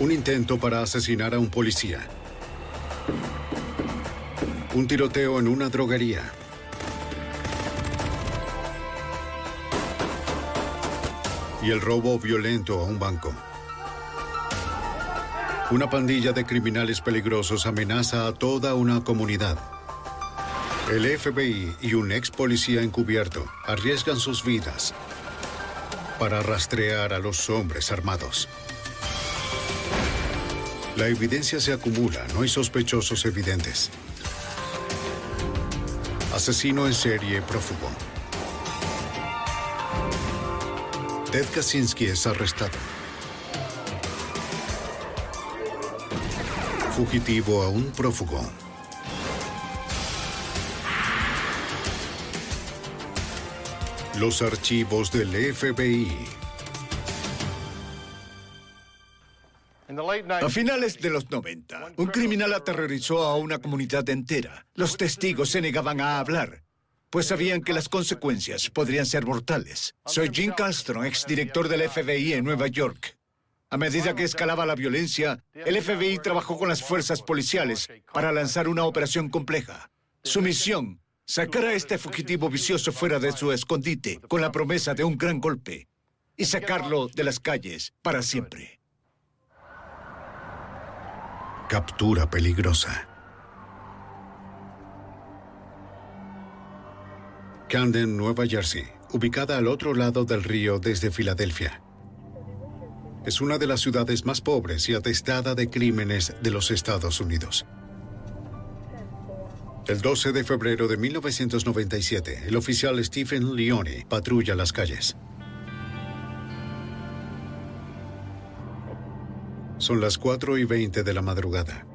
Un intento para asesinar a un policía. Un tiroteo en una droguería. Y el robo violento a un banco. Una pandilla de criminales peligrosos amenaza a toda una comunidad. El FBI y un ex policía encubierto arriesgan sus vidas para rastrear a los hombres armados. La evidencia se acumula, no hay sospechosos evidentes. Asesino en serie prófugo. Ted Kaczynski es arrestado. Fugitivo a un prófugo. Los archivos del FBI. A finales de los 90, un criminal aterrorizó a una comunidad entera. Los testigos se negaban a hablar, pues sabían que las consecuencias podrían ser mortales. Soy Jim Castro, exdirector del FBI en Nueva York. A medida que escalaba la violencia, el FBI trabajó con las fuerzas policiales para lanzar una operación compleja. Su misión, sacar a este fugitivo vicioso fuera de su escondite con la promesa de un gran golpe y sacarlo de las calles para siempre. Captura peligrosa. Camden, Nueva Jersey, ubicada al otro lado del río desde Filadelfia. Es una de las ciudades más pobres y atestada de crímenes de los Estados Unidos. El 12 de febrero de 1997, el oficial Stephen Leone patrulla las calles. Son las 4 y 20 de la madrugada.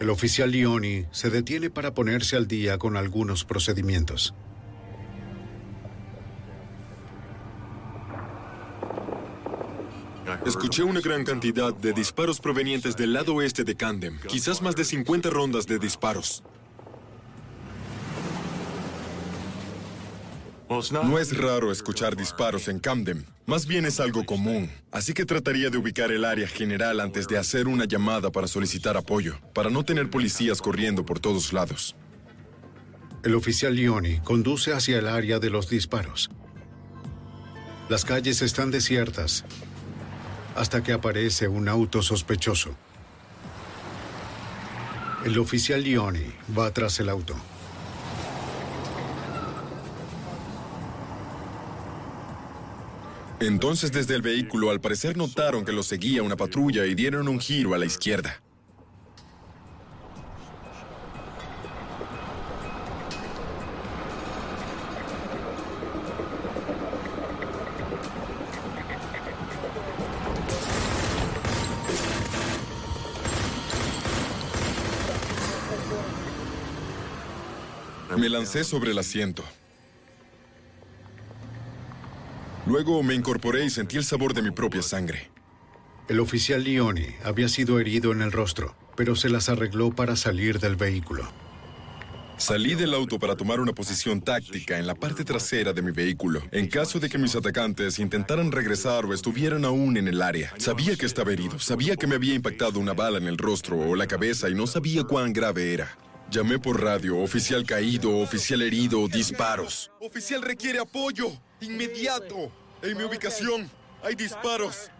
El oficial Leone se detiene para ponerse al día con algunos procedimientos. Escuché una gran cantidad de disparos provenientes del lado oeste de Camden, quizás más de 50 rondas de disparos. No es raro escuchar disparos en Camden, más bien es algo común, así que trataría de ubicar el área general antes de hacer una llamada para solicitar apoyo, para no tener policías corriendo por todos lados. El oficial Leone conduce hacia el área de los disparos. Las calles están desiertas hasta que aparece un auto sospechoso. El oficial Leone va tras el auto. Entonces desde el vehículo al parecer notaron que lo seguía una patrulla y dieron un giro a la izquierda. Me lancé sobre el asiento. Luego me incorporé y sentí el sabor de mi propia sangre. El oficial Leone había sido herido en el rostro, pero se las arregló para salir del vehículo. Salí del auto para tomar una posición táctica en la parte trasera de mi vehículo, en caso de que mis atacantes intentaran regresar o estuvieran aún en el área. Sabía que estaba herido, sabía que me había impactado una bala en el rostro o la cabeza y no sabía cuán grave era. Llamé por radio, oficial caído, oficial herido, disparos. Oficial requiere apoyo, inmediato. En mi ubicación hay disparos.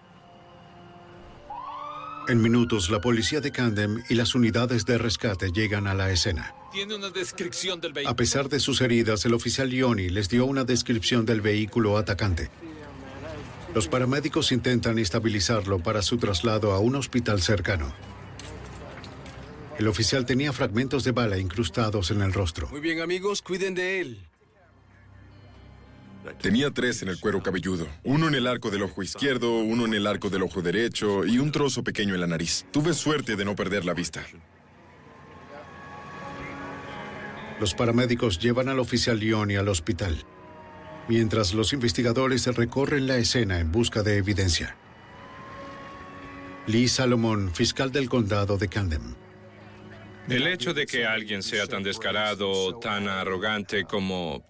En minutos, la policía de Camden y las unidades de rescate llegan a la escena. Tiene una descripción del A vehículo. pesar de sus heridas, el oficial Lioni les dio una descripción del vehículo atacante. Los paramédicos intentan estabilizarlo para su traslado a un hospital cercano. El oficial tenía fragmentos de bala incrustados en el rostro. Muy bien, amigos, cuiden de él. Tenía tres en el cuero cabelludo. Uno en el arco del ojo izquierdo, uno en el arco del ojo derecho y un trozo pequeño en la nariz. Tuve suerte de no perder la vista. Los paramédicos llevan al oficial Lioni al hospital, mientras los investigadores recorren la escena en busca de evidencia. Lee Salomon, fiscal del condado de Camden. El hecho de que alguien sea tan descarado, tan arrogante como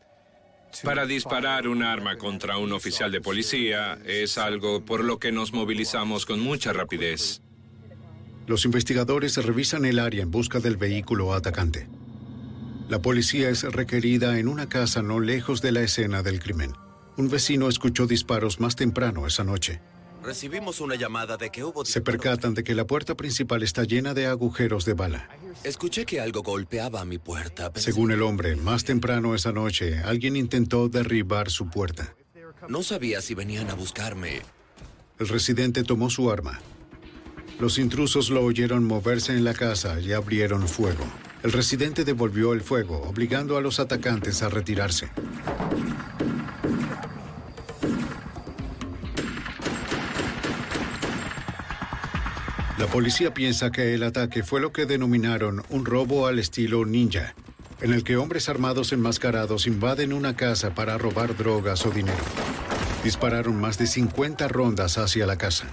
para disparar un arma contra un oficial de policía es algo por lo que nos movilizamos con mucha rapidez. Los investigadores revisan el área en busca del vehículo atacante. La policía es requerida en una casa no lejos de la escena del crimen. Un vecino escuchó disparos más temprano esa noche. Recibimos una llamada de que hubo... Se percatan de que la puerta principal está llena de agujeros de bala. Escuché que algo golpeaba mi puerta. Pensé- Según el hombre, más temprano esa noche, alguien intentó derribar su puerta. No sabía si venían a buscarme. El residente tomó su arma. Los intrusos lo oyeron moverse en la casa y abrieron fuego. El residente devolvió el fuego, obligando a los atacantes a retirarse. La policía piensa que el ataque fue lo que denominaron un robo al estilo ninja, en el que hombres armados enmascarados invaden una casa para robar drogas o dinero. Dispararon más de 50 rondas hacia la casa.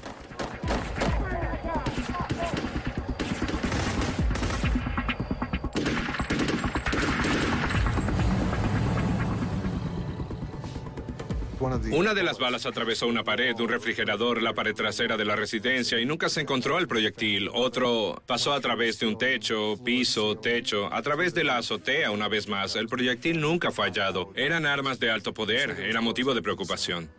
Una de las balas atravesó una pared, un refrigerador, la pared trasera de la residencia y nunca se encontró el proyectil. Otro pasó a través de un techo, piso, techo, a través de la azotea una vez más. El proyectil nunca fue hallado. Eran armas de alto poder, era motivo de preocupación.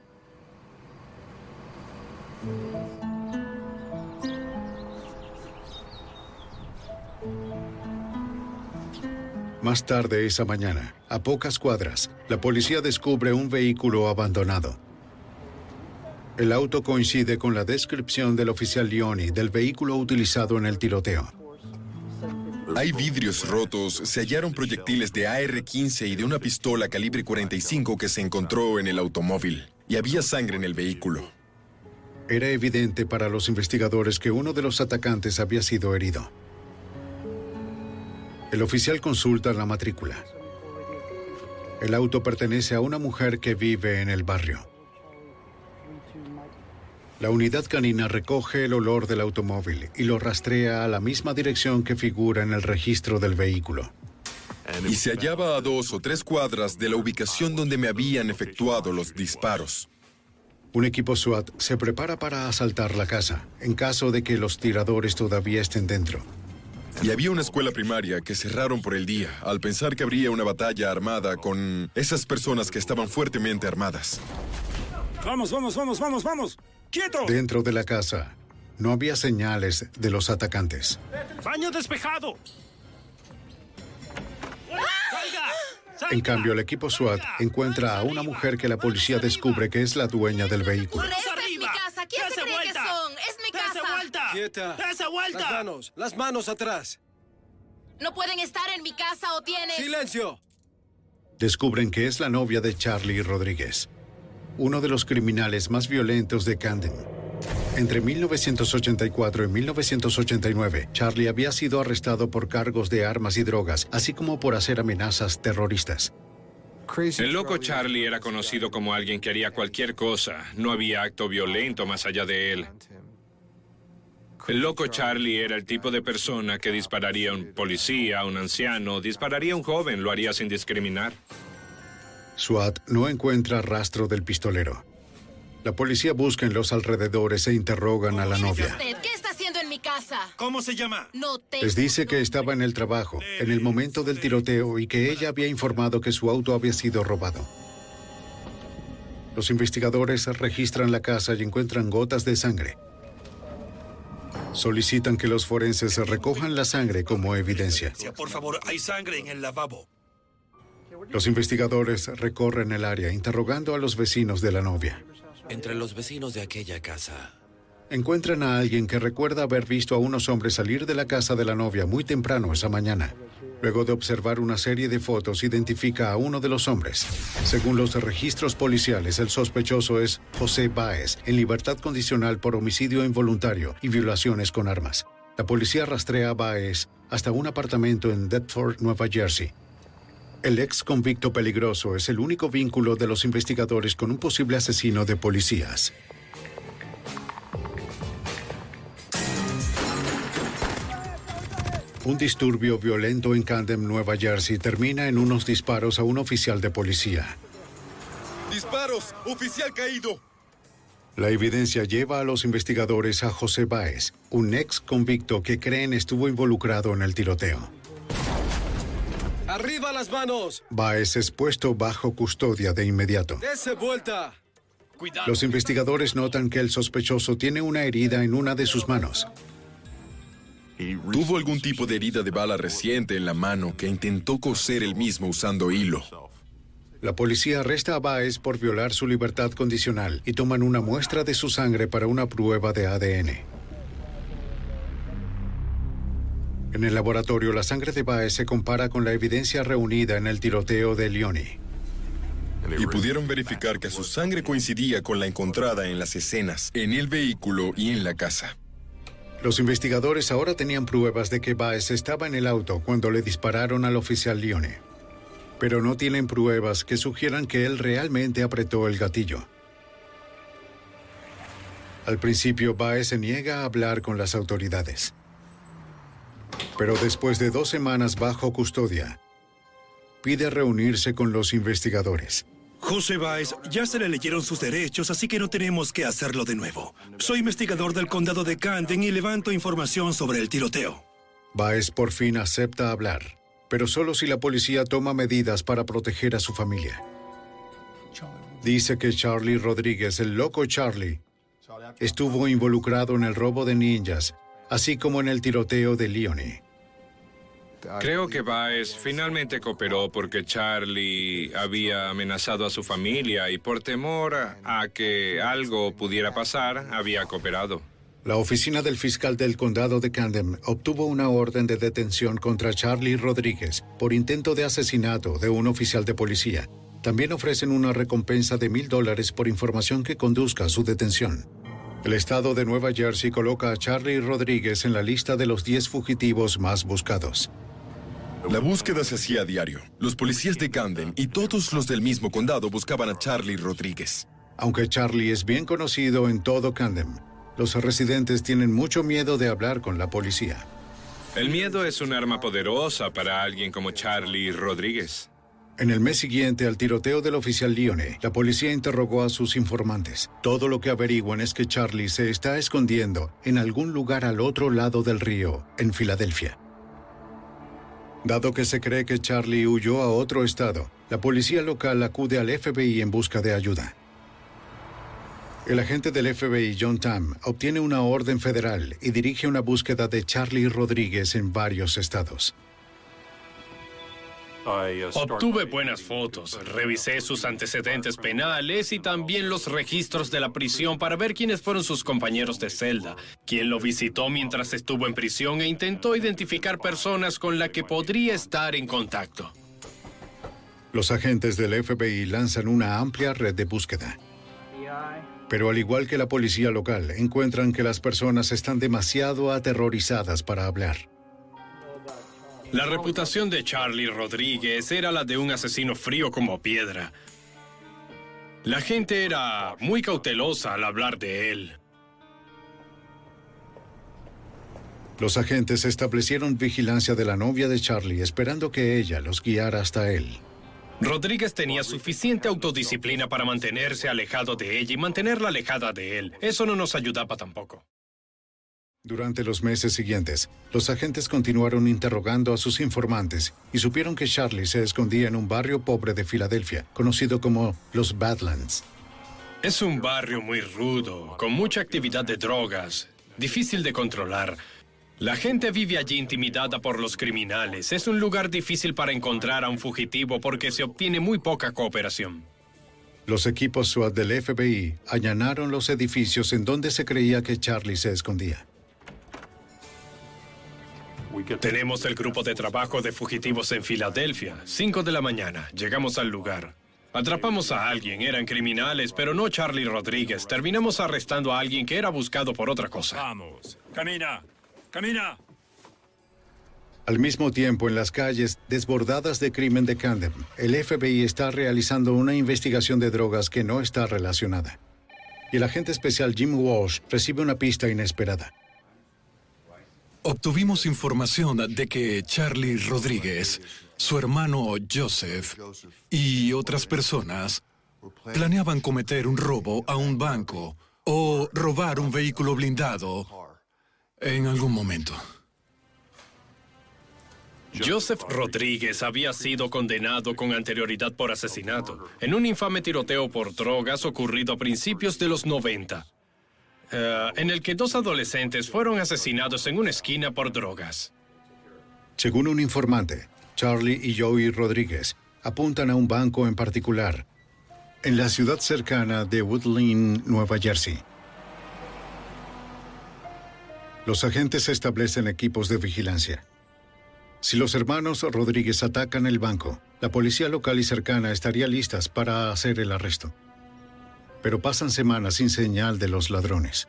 Más tarde esa mañana, a pocas cuadras, la policía descubre un vehículo abandonado. El auto coincide con la descripción del oficial Lioni del vehículo utilizado en el tiroteo. Hay vidrios rotos, se hallaron proyectiles de AR-15 y de una pistola calibre 45 que se encontró en el automóvil. Y había sangre en el vehículo. Era evidente para los investigadores que uno de los atacantes había sido herido. El oficial consulta la matrícula. El auto pertenece a una mujer que vive en el barrio. La unidad canina recoge el olor del automóvil y lo rastrea a la misma dirección que figura en el registro del vehículo. Y se hallaba a dos o tres cuadras de la ubicación donde me habían efectuado los disparos. Un equipo SWAT se prepara para asaltar la casa, en caso de que los tiradores todavía estén dentro. Y había una escuela primaria que cerraron por el día, al pensar que habría una batalla armada con esas personas que estaban fuertemente armadas. Vamos, vamos, vamos, vamos, vamos. ¡Quieto! Dentro de la casa, no había señales de los atacantes. ¡Baño despejado! ¡Salga! ¡Salga! En cambio, el equipo SWAT encuentra a una mujer que la policía descubre que es la dueña del vehículo. ¡Manos Esta es mi arriba! casa. ¿Quién se ¡Dese cree que! Vuelta! Quieta. ¡Dese vuelta! Las manos, las manos atrás. No pueden estar en mi casa o tienen... Silencio. Descubren que es la novia de Charlie Rodríguez, uno de los criminales más violentos de Camden. Entre 1984 y 1989, Charlie había sido arrestado por cargos de armas y drogas, así como por hacer amenazas terroristas. El loco Charlie era conocido como alguien que haría cualquier cosa. No había acto violento más allá de él. El loco Charlie era el tipo de persona que dispararía a un policía, a un anciano, dispararía a un joven, lo haría sin discriminar. SWAT no encuentra rastro del pistolero. La policía busca en los alrededores e interrogan a la novia. ¿Usted qué está haciendo en mi casa? casa. ¿Cómo se llama? No tengo Les dice que estaba en el trabajo, en el momento del tiroteo, y que ella había informado que su auto había sido robado. Los investigadores registran la casa y encuentran gotas de sangre. Solicitan que los forenses recojan la sangre como evidencia. Por favor, hay sangre en el lavabo. Los investigadores recorren el área interrogando a los vecinos de la novia. Entre los vecinos de aquella casa, Encuentran a alguien que recuerda haber visto a unos hombres salir de la casa de la novia muy temprano esa mañana. Luego de observar una serie de fotos, identifica a uno de los hombres. Según los registros policiales, el sospechoso es José Báez, en libertad condicional por homicidio involuntario y violaciones con armas. La policía rastrea a Báez hasta un apartamento en Deptford, Nueva Jersey. El ex convicto peligroso es el único vínculo de los investigadores con un posible asesino de policías. Un disturbio violento en Camden, Nueva Jersey, termina en unos disparos a un oficial de policía. ¡Disparos! ¡Oficial caído! La evidencia lleva a los investigadores a José Báez, un ex convicto que creen estuvo involucrado en el tiroteo. ¡Arriba las manos! Báez es puesto bajo custodia de inmediato. ¡Dese vuelta! Los investigadores notan que el sospechoso tiene una herida en una de sus manos. Tuvo algún tipo de herida de bala reciente en la mano que intentó coser él mismo usando hilo. La policía arresta a Baez por violar su libertad condicional y toman una muestra de su sangre para una prueba de ADN. En el laboratorio, la sangre de Baez se compara con la evidencia reunida en el tiroteo de Leone. Y pudieron verificar que su sangre coincidía con la encontrada en las escenas, en el vehículo y en la casa. Los investigadores ahora tenían pruebas de que Baez estaba en el auto cuando le dispararon al oficial Leone. Pero no tienen pruebas que sugieran que él realmente apretó el gatillo. Al principio, Baez se niega a hablar con las autoridades. Pero después de dos semanas bajo custodia, pide reunirse con los investigadores. José Baez, ya se le leyeron sus derechos, así que no tenemos que hacerlo de nuevo. Soy investigador del condado de Camden y levanto información sobre el tiroteo. Baez por fin acepta hablar, pero solo si la policía toma medidas para proteger a su familia. Dice que Charlie Rodríguez, el loco Charlie, estuvo involucrado en el robo de ninjas, así como en el tiroteo de Leone. Creo que Baez finalmente cooperó porque Charlie había amenazado a su familia y por temor a que algo pudiera pasar, había cooperado. La oficina del fiscal del condado de Camden obtuvo una orden de detención contra Charlie Rodríguez por intento de asesinato de un oficial de policía. También ofrecen una recompensa de mil dólares por información que conduzca a su detención. El estado de Nueva Jersey coloca a Charlie Rodríguez en la lista de los 10 fugitivos más buscados. La búsqueda se hacía a diario. Los policías de Camden y todos los del mismo condado buscaban a Charlie Rodríguez. Aunque Charlie es bien conocido en todo Camden, los residentes tienen mucho miedo de hablar con la policía. El miedo es un arma poderosa para alguien como Charlie Rodríguez. En el mes siguiente al tiroteo del oficial Leone, la policía interrogó a sus informantes. Todo lo que averiguan es que Charlie se está escondiendo en algún lugar al otro lado del río, en Filadelfia. Dado que se cree que Charlie huyó a otro estado, la policía local acude al FBI en busca de ayuda. El agente del FBI, John Tam, obtiene una orden federal y dirige una búsqueda de Charlie Rodríguez en varios estados. Obtuve buenas fotos, revisé sus antecedentes penales y también los registros de la prisión para ver quiénes fueron sus compañeros de celda, quién lo visitó mientras estuvo en prisión e intentó identificar personas con las que podría estar en contacto. Los agentes del FBI lanzan una amplia red de búsqueda. Pero al igual que la policía local, encuentran que las personas están demasiado aterrorizadas para hablar. La reputación de Charlie Rodríguez era la de un asesino frío como piedra. La gente era muy cautelosa al hablar de él. Los agentes establecieron vigilancia de la novia de Charlie, esperando que ella los guiara hasta él. Rodríguez tenía suficiente autodisciplina para mantenerse alejado de ella y mantenerla alejada de él. Eso no nos ayudaba tampoco. Durante los meses siguientes, los agentes continuaron interrogando a sus informantes y supieron que Charlie se escondía en un barrio pobre de Filadelfia, conocido como los Badlands. Es un barrio muy rudo, con mucha actividad de drogas, difícil de controlar. La gente vive allí intimidada por los criminales. Es un lugar difícil para encontrar a un fugitivo porque se obtiene muy poca cooperación. Los equipos SWAT del FBI allanaron los edificios en donde se creía que Charlie se escondía. Tenemos el grupo de trabajo de fugitivos en Filadelfia. Cinco de la mañana. Llegamos al lugar. Atrapamos a alguien. Eran criminales, pero no Charlie Rodríguez. Terminamos arrestando a alguien que era buscado por otra cosa. Vamos. Camina. Camina. Al mismo tiempo, en las calles desbordadas de crimen de Camden, el FBI está realizando una investigación de drogas que no está relacionada. Y el agente especial Jim Walsh recibe una pista inesperada. Obtuvimos información de que Charlie Rodríguez, su hermano Joseph y otras personas planeaban cometer un robo a un banco o robar un vehículo blindado en algún momento. Joseph Rodríguez había sido condenado con anterioridad por asesinato en un infame tiroteo por drogas ocurrido a principios de los 90, eh, en el que dos adolescentes fueron asesinados en una esquina por drogas. Según un informante, Charlie y Joey Rodríguez apuntan a un banco en particular, en la ciudad cercana de Woodland, Nueva Jersey. Los agentes establecen equipos de vigilancia. Si los hermanos Rodríguez atacan el banco, la policía local y cercana estaría listas para hacer el arresto. Pero pasan semanas sin señal de los ladrones.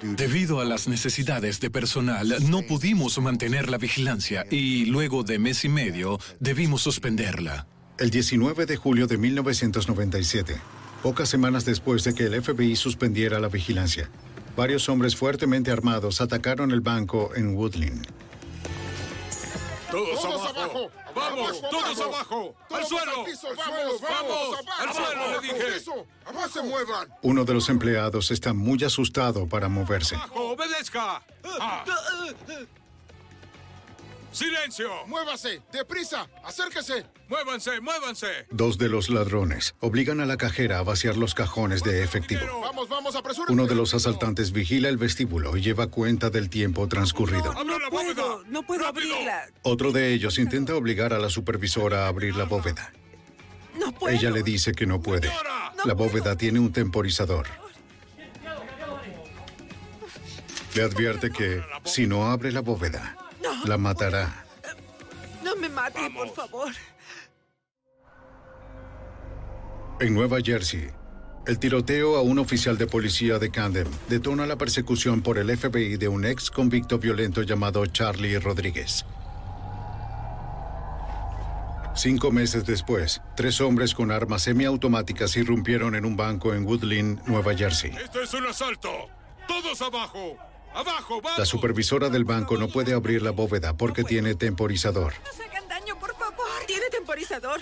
Debido a las necesidades de personal, no pudimos mantener la vigilancia y luego de mes y medio debimos suspenderla. El 19 de julio de 1997, pocas semanas después de que el FBI suspendiera la vigilancia, varios hombres fuertemente armados atacaron el banco en Woodland. Todos, abajo. Vamos, todos abajo. Al suelo. vamos, vamos, al suelo, le dije. ¡No se muevan! Uno de los empleados está muy asustado para moverse. Abajo, obedezca. Ah. ¡Silencio! ¡Muévase! ¡Deprisa! ¡Acérquese! ¡Muévanse, muévanse! Dos de los ladrones obligan a la cajera a vaciar los cajones de efectivo. ¡Vamos, vamos, apresúrense! Uno de los asaltantes vigila el vestíbulo y lleva cuenta del tiempo transcurrido. ¡Abra la bóveda! No puedo ¡Rápido! abrirla. Otro de ellos intenta obligar a la supervisora a abrir la bóveda. No puedo. Ella le dice que no puede. La bóveda tiene un temporizador. Le advierte que si no abre la bóveda, la matará. No me mate, por favor. En Nueva Jersey, el tiroteo a un oficial de policía de Camden detona la persecución por el FBI de un ex convicto violento llamado Charlie Rodríguez. Cinco meses después, tres hombres con armas semiautomáticas irrumpieron en un banco en Woodland, Nueva Jersey. ¡Esto es un asalto! ¡Todos abajo! ¡Abajo, vamos! La supervisora del banco no puede abrir la bóveda porque tiene temporizador. No se hagan daño, por favor. Tiene temporizador.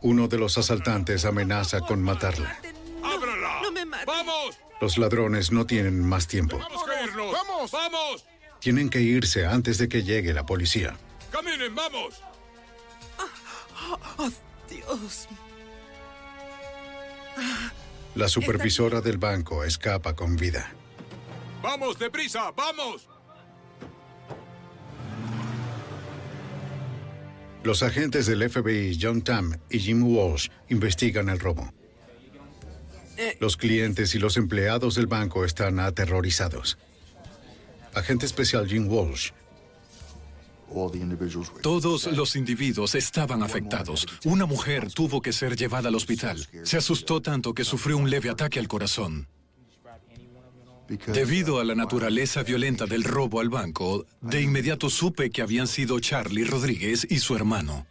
Uno de los asaltantes amenaza con matarla. ¡Ábrala! No me mate. ¡Vamos! Los ladrones no tienen más tiempo. ¡Vamos a irnos! ¡Vamos! ¡Vamos! Tienen que irse antes de que llegue la policía. ¡Caminen, vamos! Oh, Dios. La supervisora del banco escapa con vida. ¡Vamos, deprisa! ¡Vamos! Los agentes del FBI, John Tam y Jim Walsh, investigan el robo. Los clientes y los empleados del banco están aterrorizados. Agente especial Jim Walsh Todos los individuos estaban afectados. Una mujer tuvo que ser llevada al hospital. Se asustó tanto que sufrió un leve ataque al corazón. Debido a la naturaleza violenta del robo al banco, de inmediato supe que habían sido Charlie Rodríguez y su hermano.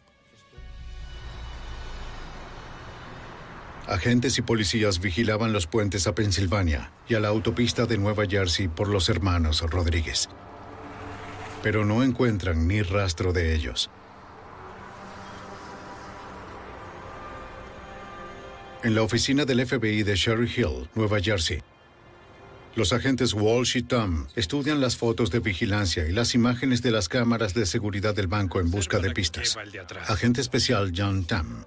Agentes y policías vigilaban los puentes a Pensilvania y a la autopista de Nueva Jersey por los hermanos Rodríguez. Pero no encuentran ni rastro de ellos. En la oficina del FBI de Sherry Hill, Nueva Jersey, Los agentes Walsh y Tom estudian las fotos de vigilancia y las imágenes de las cámaras de seguridad del banco en busca de pistas. Agente especial John Tam.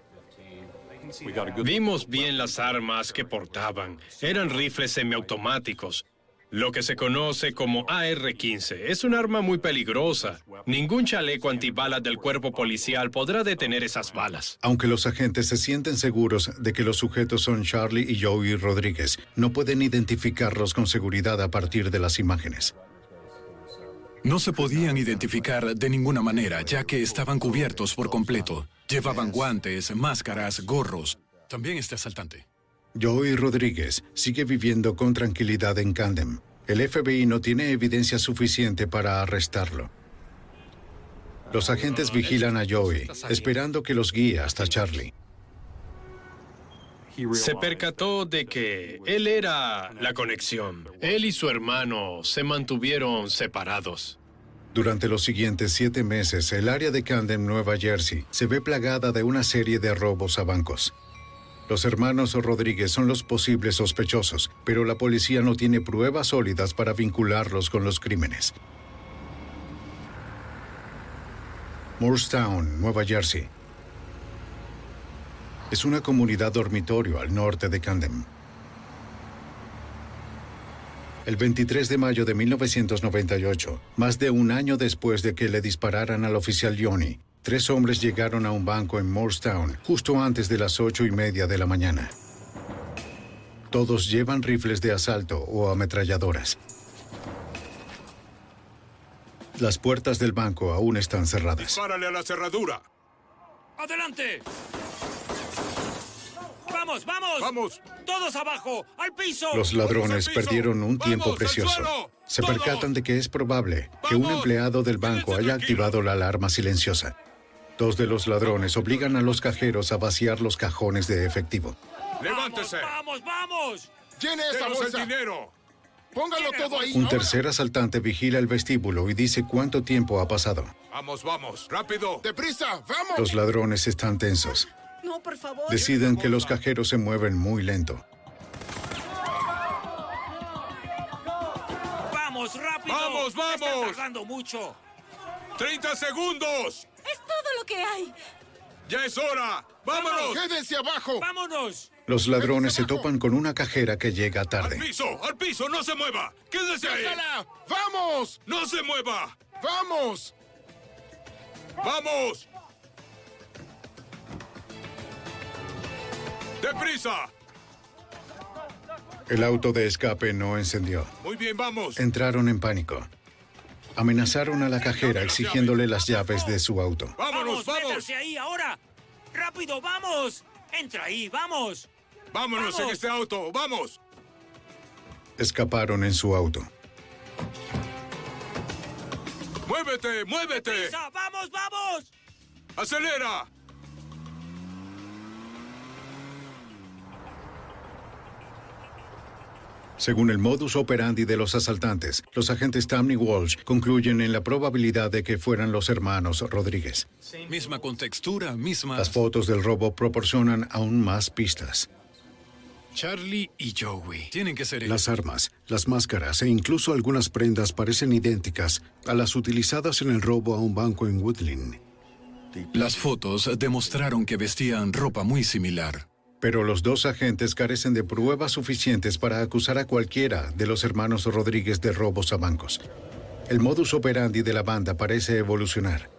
Vimos bien las armas que portaban. Eran rifles semiautomáticos. Lo que se conoce como AR-15 es un arma muy peligrosa. Ningún chaleco antibalas del cuerpo policial podrá detener esas balas. Aunque los agentes se sienten seguros de que los sujetos son Charlie y Joey Rodríguez, no pueden identificarlos con seguridad a partir de las imágenes. No se podían identificar de ninguna manera, ya que estaban cubiertos por completo. Llevaban guantes, máscaras, gorros. También este asaltante. Joey Rodríguez sigue viviendo con tranquilidad en Camden. El FBI no tiene evidencia suficiente para arrestarlo. Los agentes vigilan a Joey, esperando que los guíe hasta Charlie. Se percató de que él era la conexión. Él y su hermano se mantuvieron separados. Durante los siguientes siete meses, el área de Camden, Nueva Jersey, se ve plagada de una serie de robos a bancos. Los hermanos Rodríguez son los posibles sospechosos, pero la policía no tiene pruebas sólidas para vincularlos con los crímenes. Moorestown, Nueva Jersey. Es una comunidad dormitorio al norte de Camden. El 23 de mayo de 1998, más de un año después de que le dispararan al oficial Yoni, tres hombres llegaron a un banco en Moorestown justo antes de las ocho y media de la mañana. Todos llevan rifles de asalto o ametralladoras. Las puertas del banco aún están cerradas. Párale a la cerradura. ¡Adelante! ¡Vamos, vamos! ¡Vamos! ¡Todos abajo! ¡Al piso! Los ladrones perdieron un tiempo precioso. Se percatan de que es probable que un empleado del banco haya activado la alarma silenciosa. Dos de los ladrones obligan a los cajeros a vaciar los cajones de efectivo. ¡Levántese! ¡Vamos, vamos! ¡Llene esa ¡Denos bolsa! el dinero! ¡Póngalo todo ahí! Un tercer asaltante vigila el vestíbulo y dice cuánto tiempo ha pasado. Vamos, vamos, rápido. ¡Deprisa! ¡Vamos! Los ladrones están tensos. No, por favor. Deciden que los cajeros se mueven muy lento. ¡Vamos, rápido! ¡Vamos, vamos! Están tardando mucho. ¡30 segundos! Es todo lo que hay. ¡Ya es hora! ¡Vámonos! ¡Quédense abajo! ¡Vámonos! Los ladrones se topan con una cajera que llega ¡Al tarde. piso! ¡Al piso! ¡No se mueva! ¡Quédese ahí! ¡Déjala! ¡Vamos! ¡No se mueva! ¡Vamos! ¡Vamos! ¡Deprisa! El auto de escape no encendió. Muy bien, vamos. Entraron en pánico. Amenazaron a la cajera exigiéndole las llaves de su auto. ¡Vámonos, vamos! métanse ahí ahora! ¡Rápido, vamos! ¡Entra ahí, vamos! ¡Vámonos en ¡Vamos! este auto! ¡Vamos! Escaparon en su auto. ¡Muévete! ¡Muévete! ¡Prisa! ¡Vamos, vamos! ¡Acelera! Según el modus operandi de los asaltantes, los agentes Tam y Walsh concluyen en la probabilidad de que fueran los hermanos Rodríguez. Misma contextura, misma... Las fotos del robo proporcionan aún más pistas. Charlie y Joey. Tienen que ser ellos. Las armas, las máscaras e incluso algunas prendas parecen idénticas a las utilizadas en el robo a un banco en Woodland. Las fotos demostraron que vestían ropa muy similar. Pero los dos agentes carecen de pruebas suficientes para acusar a cualquiera de los hermanos Rodríguez de robos a bancos. El modus operandi de la banda parece evolucionar.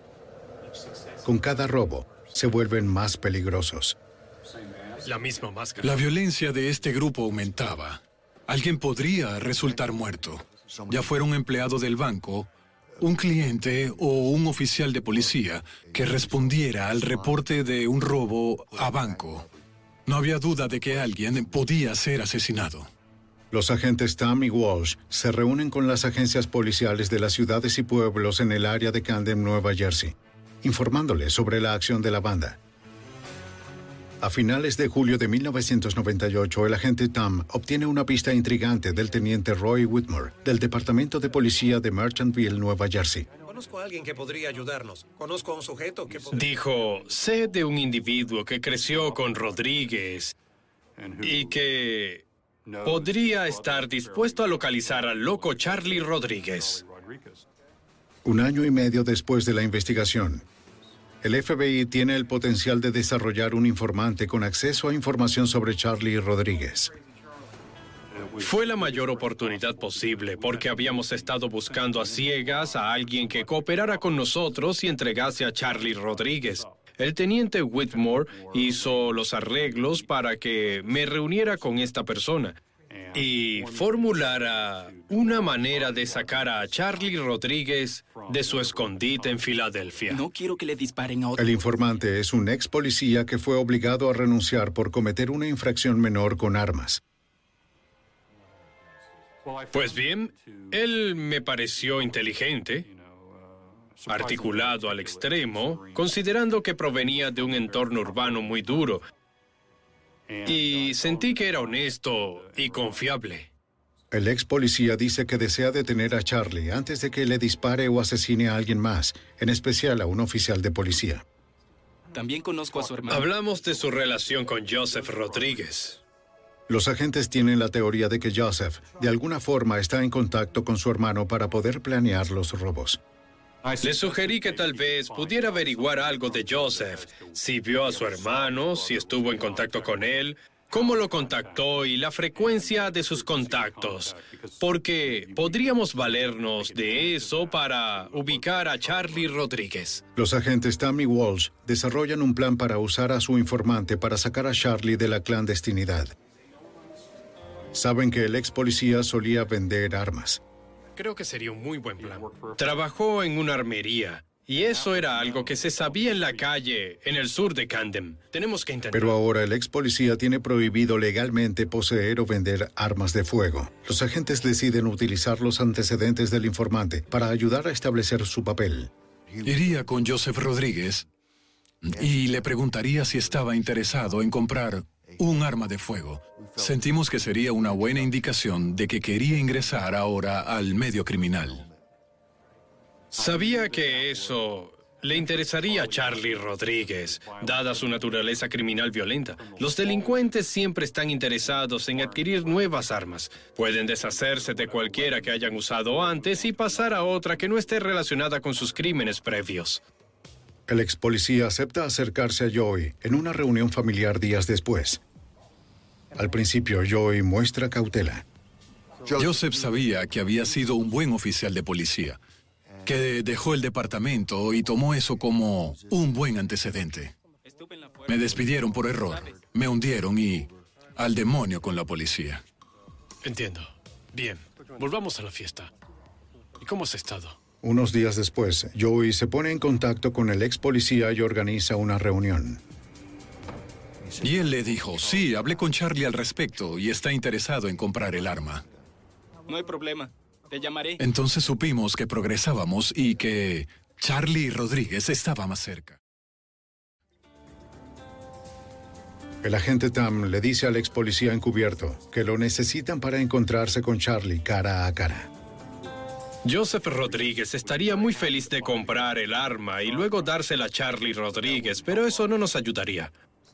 Con cada robo, se vuelven más peligrosos. La misma máscara. La violencia de este grupo aumentaba. Alguien podría resultar muerto. Ya fuera un empleado del banco, un cliente o un oficial de policía que respondiera al reporte de un robo a banco. No había duda de que alguien podía ser asesinado. Los agentes Tam y Walsh se reúnen con las agencias policiales de las ciudades y pueblos en el área de Camden, Nueva Jersey, informándoles sobre la acción de la banda. A finales de julio de 1998, el agente Tam obtiene una pista intrigante del teniente Roy Whitmore, del Departamento de Policía de Merchantville, Nueva Jersey. Conozco a alguien que podría ayudarnos. Conozco a un sujeto que... Dijo, sé de un individuo que creció con Rodríguez y que podría estar dispuesto a localizar al loco Charlie Rodríguez. Un año y medio después de la investigación, el FBI tiene el potencial de desarrollar un informante con acceso a información sobre Charlie Rodríguez. Fue la mayor oportunidad posible porque habíamos estado buscando a ciegas a alguien que cooperara con nosotros y entregase a Charlie Rodríguez. El teniente Whitmore hizo los arreglos para que me reuniera con esta persona y formulara una manera de sacar a Charlie Rodríguez de su escondite en Filadelfia. No quiero que le disparen a otro. El informante es un ex policía que fue obligado a renunciar por cometer una infracción menor con armas. Pues bien, él me pareció inteligente, articulado al extremo, considerando que provenía de un entorno urbano muy duro. Y sentí que era honesto y confiable. El ex policía dice que desea detener a Charlie antes de que le dispare o asesine a alguien más, en especial a un oficial de policía. También conozco a su hermano. Hablamos de su relación con Joseph Rodríguez. Los agentes tienen la teoría de que Joseph, de alguna forma, está en contacto con su hermano para poder planear los robos. Le sugerí que tal vez pudiera averiguar algo de Joseph, si vio a su hermano, si estuvo en contacto con él, cómo lo contactó y la frecuencia de sus contactos, porque podríamos valernos de eso para ubicar a Charlie Rodríguez. Los agentes Tammy Walsh desarrollan un plan para usar a su informante para sacar a Charlie de la clandestinidad. Saben que el ex policía solía vender armas. Creo que sería un muy buen plan. Trabajó en una armería. Y eso era algo que se sabía en la calle, en el sur de Camden. Tenemos que intentar. Pero ahora el ex policía tiene prohibido legalmente poseer o vender armas de fuego. Los agentes deciden utilizar los antecedentes del informante para ayudar a establecer su papel. Iría con Joseph Rodríguez y le preguntaría si estaba interesado en comprar un arma de fuego. Sentimos que sería una buena indicación de que quería ingresar ahora al medio criminal. Sabía que eso le interesaría a Charlie Rodríguez, dada su naturaleza criminal violenta. Los delincuentes siempre están interesados en adquirir nuevas armas. Pueden deshacerse de cualquiera que hayan usado antes y pasar a otra que no esté relacionada con sus crímenes previos. El ex policía acepta acercarse a Joey en una reunión familiar días después. Al principio, Joey muestra cautela. Joseph sabía que había sido un buen oficial de policía, que dejó el departamento y tomó eso como un buen antecedente. Me despidieron por error, me hundieron y al demonio con la policía. Entiendo. Bien, volvamos a la fiesta. ¿Y cómo has estado? Unos días después, Joey se pone en contacto con el ex policía y organiza una reunión. Y él le dijo, sí, hablé con Charlie al respecto y está interesado en comprar el arma. No hay problema. Te llamaré. Entonces supimos que progresábamos y que Charlie Rodríguez estaba más cerca. El agente Tam le dice al ex policía encubierto que lo necesitan para encontrarse con Charlie cara a cara. Joseph Rodríguez estaría muy feliz de comprar el arma y luego dársela a Charlie Rodríguez, pero eso no nos ayudaría.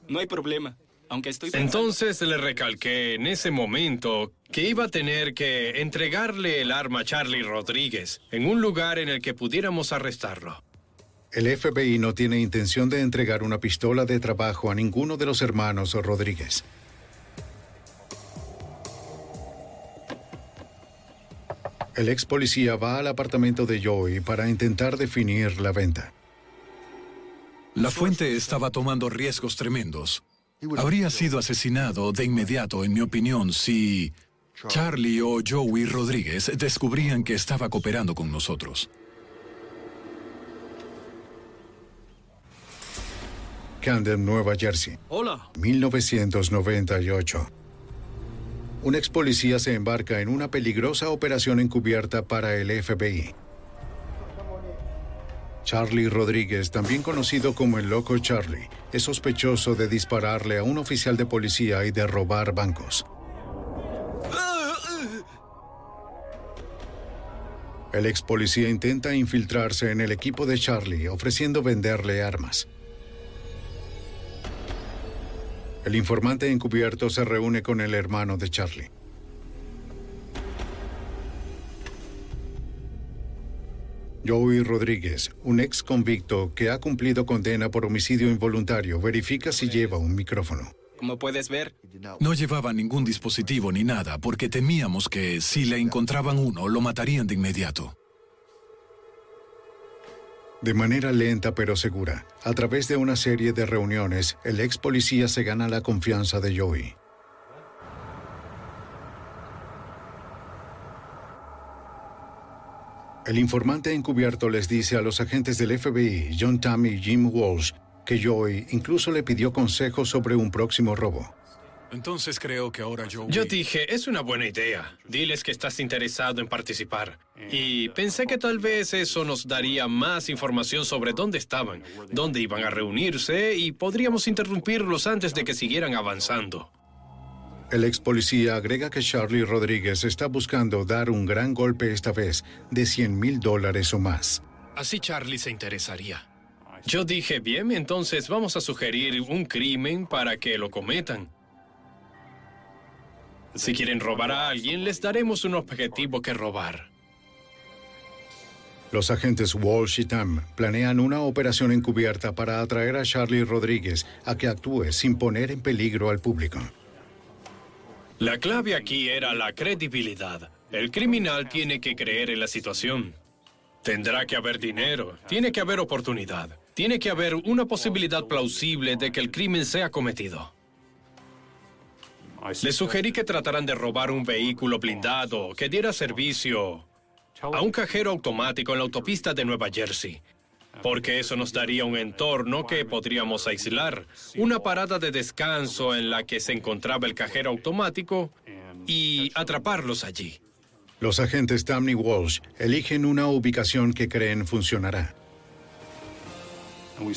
No hay problema. Aunque estoy pensando- Entonces le recalqué en ese momento que iba a tener que entregarle el arma a Charlie Rodríguez en un lugar en el que pudiéramos arrestarlo. El FBI no tiene intención de entregar una pistola de trabajo a ninguno de los hermanos Rodríguez. El ex policía va al apartamento de Joey para intentar definir la venta. La fuente estaba tomando riesgos tremendos. Habría sido asesinado de inmediato, en mi opinión, si Charlie o Joey Rodríguez descubrían que estaba cooperando con nosotros. Camden, Nueva Jersey. Hola. 1998. Un ex policía se embarca en una peligrosa operación encubierta para el FBI. Charlie Rodríguez, también conocido como el Loco Charlie, es sospechoso de dispararle a un oficial de policía y de robar bancos. El ex policía intenta infiltrarse en el equipo de Charlie, ofreciendo venderle armas. El informante encubierto se reúne con el hermano de Charlie. Joey Rodríguez, un ex convicto que ha cumplido condena por homicidio involuntario, verifica si lleva un micrófono. Como puedes ver, No llevaba ningún dispositivo ni nada porque temíamos que si le encontraban uno lo matarían de inmediato. De manera lenta pero segura, a través de una serie de reuniones, el ex policía se gana la confianza de Joey. El informante encubierto les dice a los agentes del FBI, John Tammy y Jim Walsh, que Joey incluso le pidió consejos sobre un próximo robo. Entonces creo que ahora yo... Yo dije, es una buena idea. Diles que estás interesado en participar. Y pensé que tal vez eso nos daría más información sobre dónde estaban, dónde iban a reunirse y podríamos interrumpirlos antes de que siguieran avanzando. El ex policía agrega que Charlie Rodríguez está buscando dar un gran golpe esta vez de 100 mil dólares o más. Así Charlie se interesaría. Yo dije, bien, entonces vamos a sugerir un crimen para que lo cometan. Si quieren robar a alguien, les daremos un objetivo que robar. Los agentes Walsh y Tam planean una operación encubierta para atraer a Charlie Rodríguez a que actúe sin poner en peligro al público. La clave aquí era la credibilidad. El criminal tiene que creer en la situación. Tendrá que haber dinero, tiene que haber oportunidad, tiene que haber una posibilidad plausible de que el crimen sea cometido. Les sugerí que trataran de robar un vehículo blindado que diera servicio a un cajero automático en la autopista de Nueva Jersey, porque eso nos daría un entorno que podríamos aislar, una parada de descanso en la que se encontraba el cajero automático y atraparlos allí. Los agentes Tam y Walsh eligen una ubicación que creen funcionará.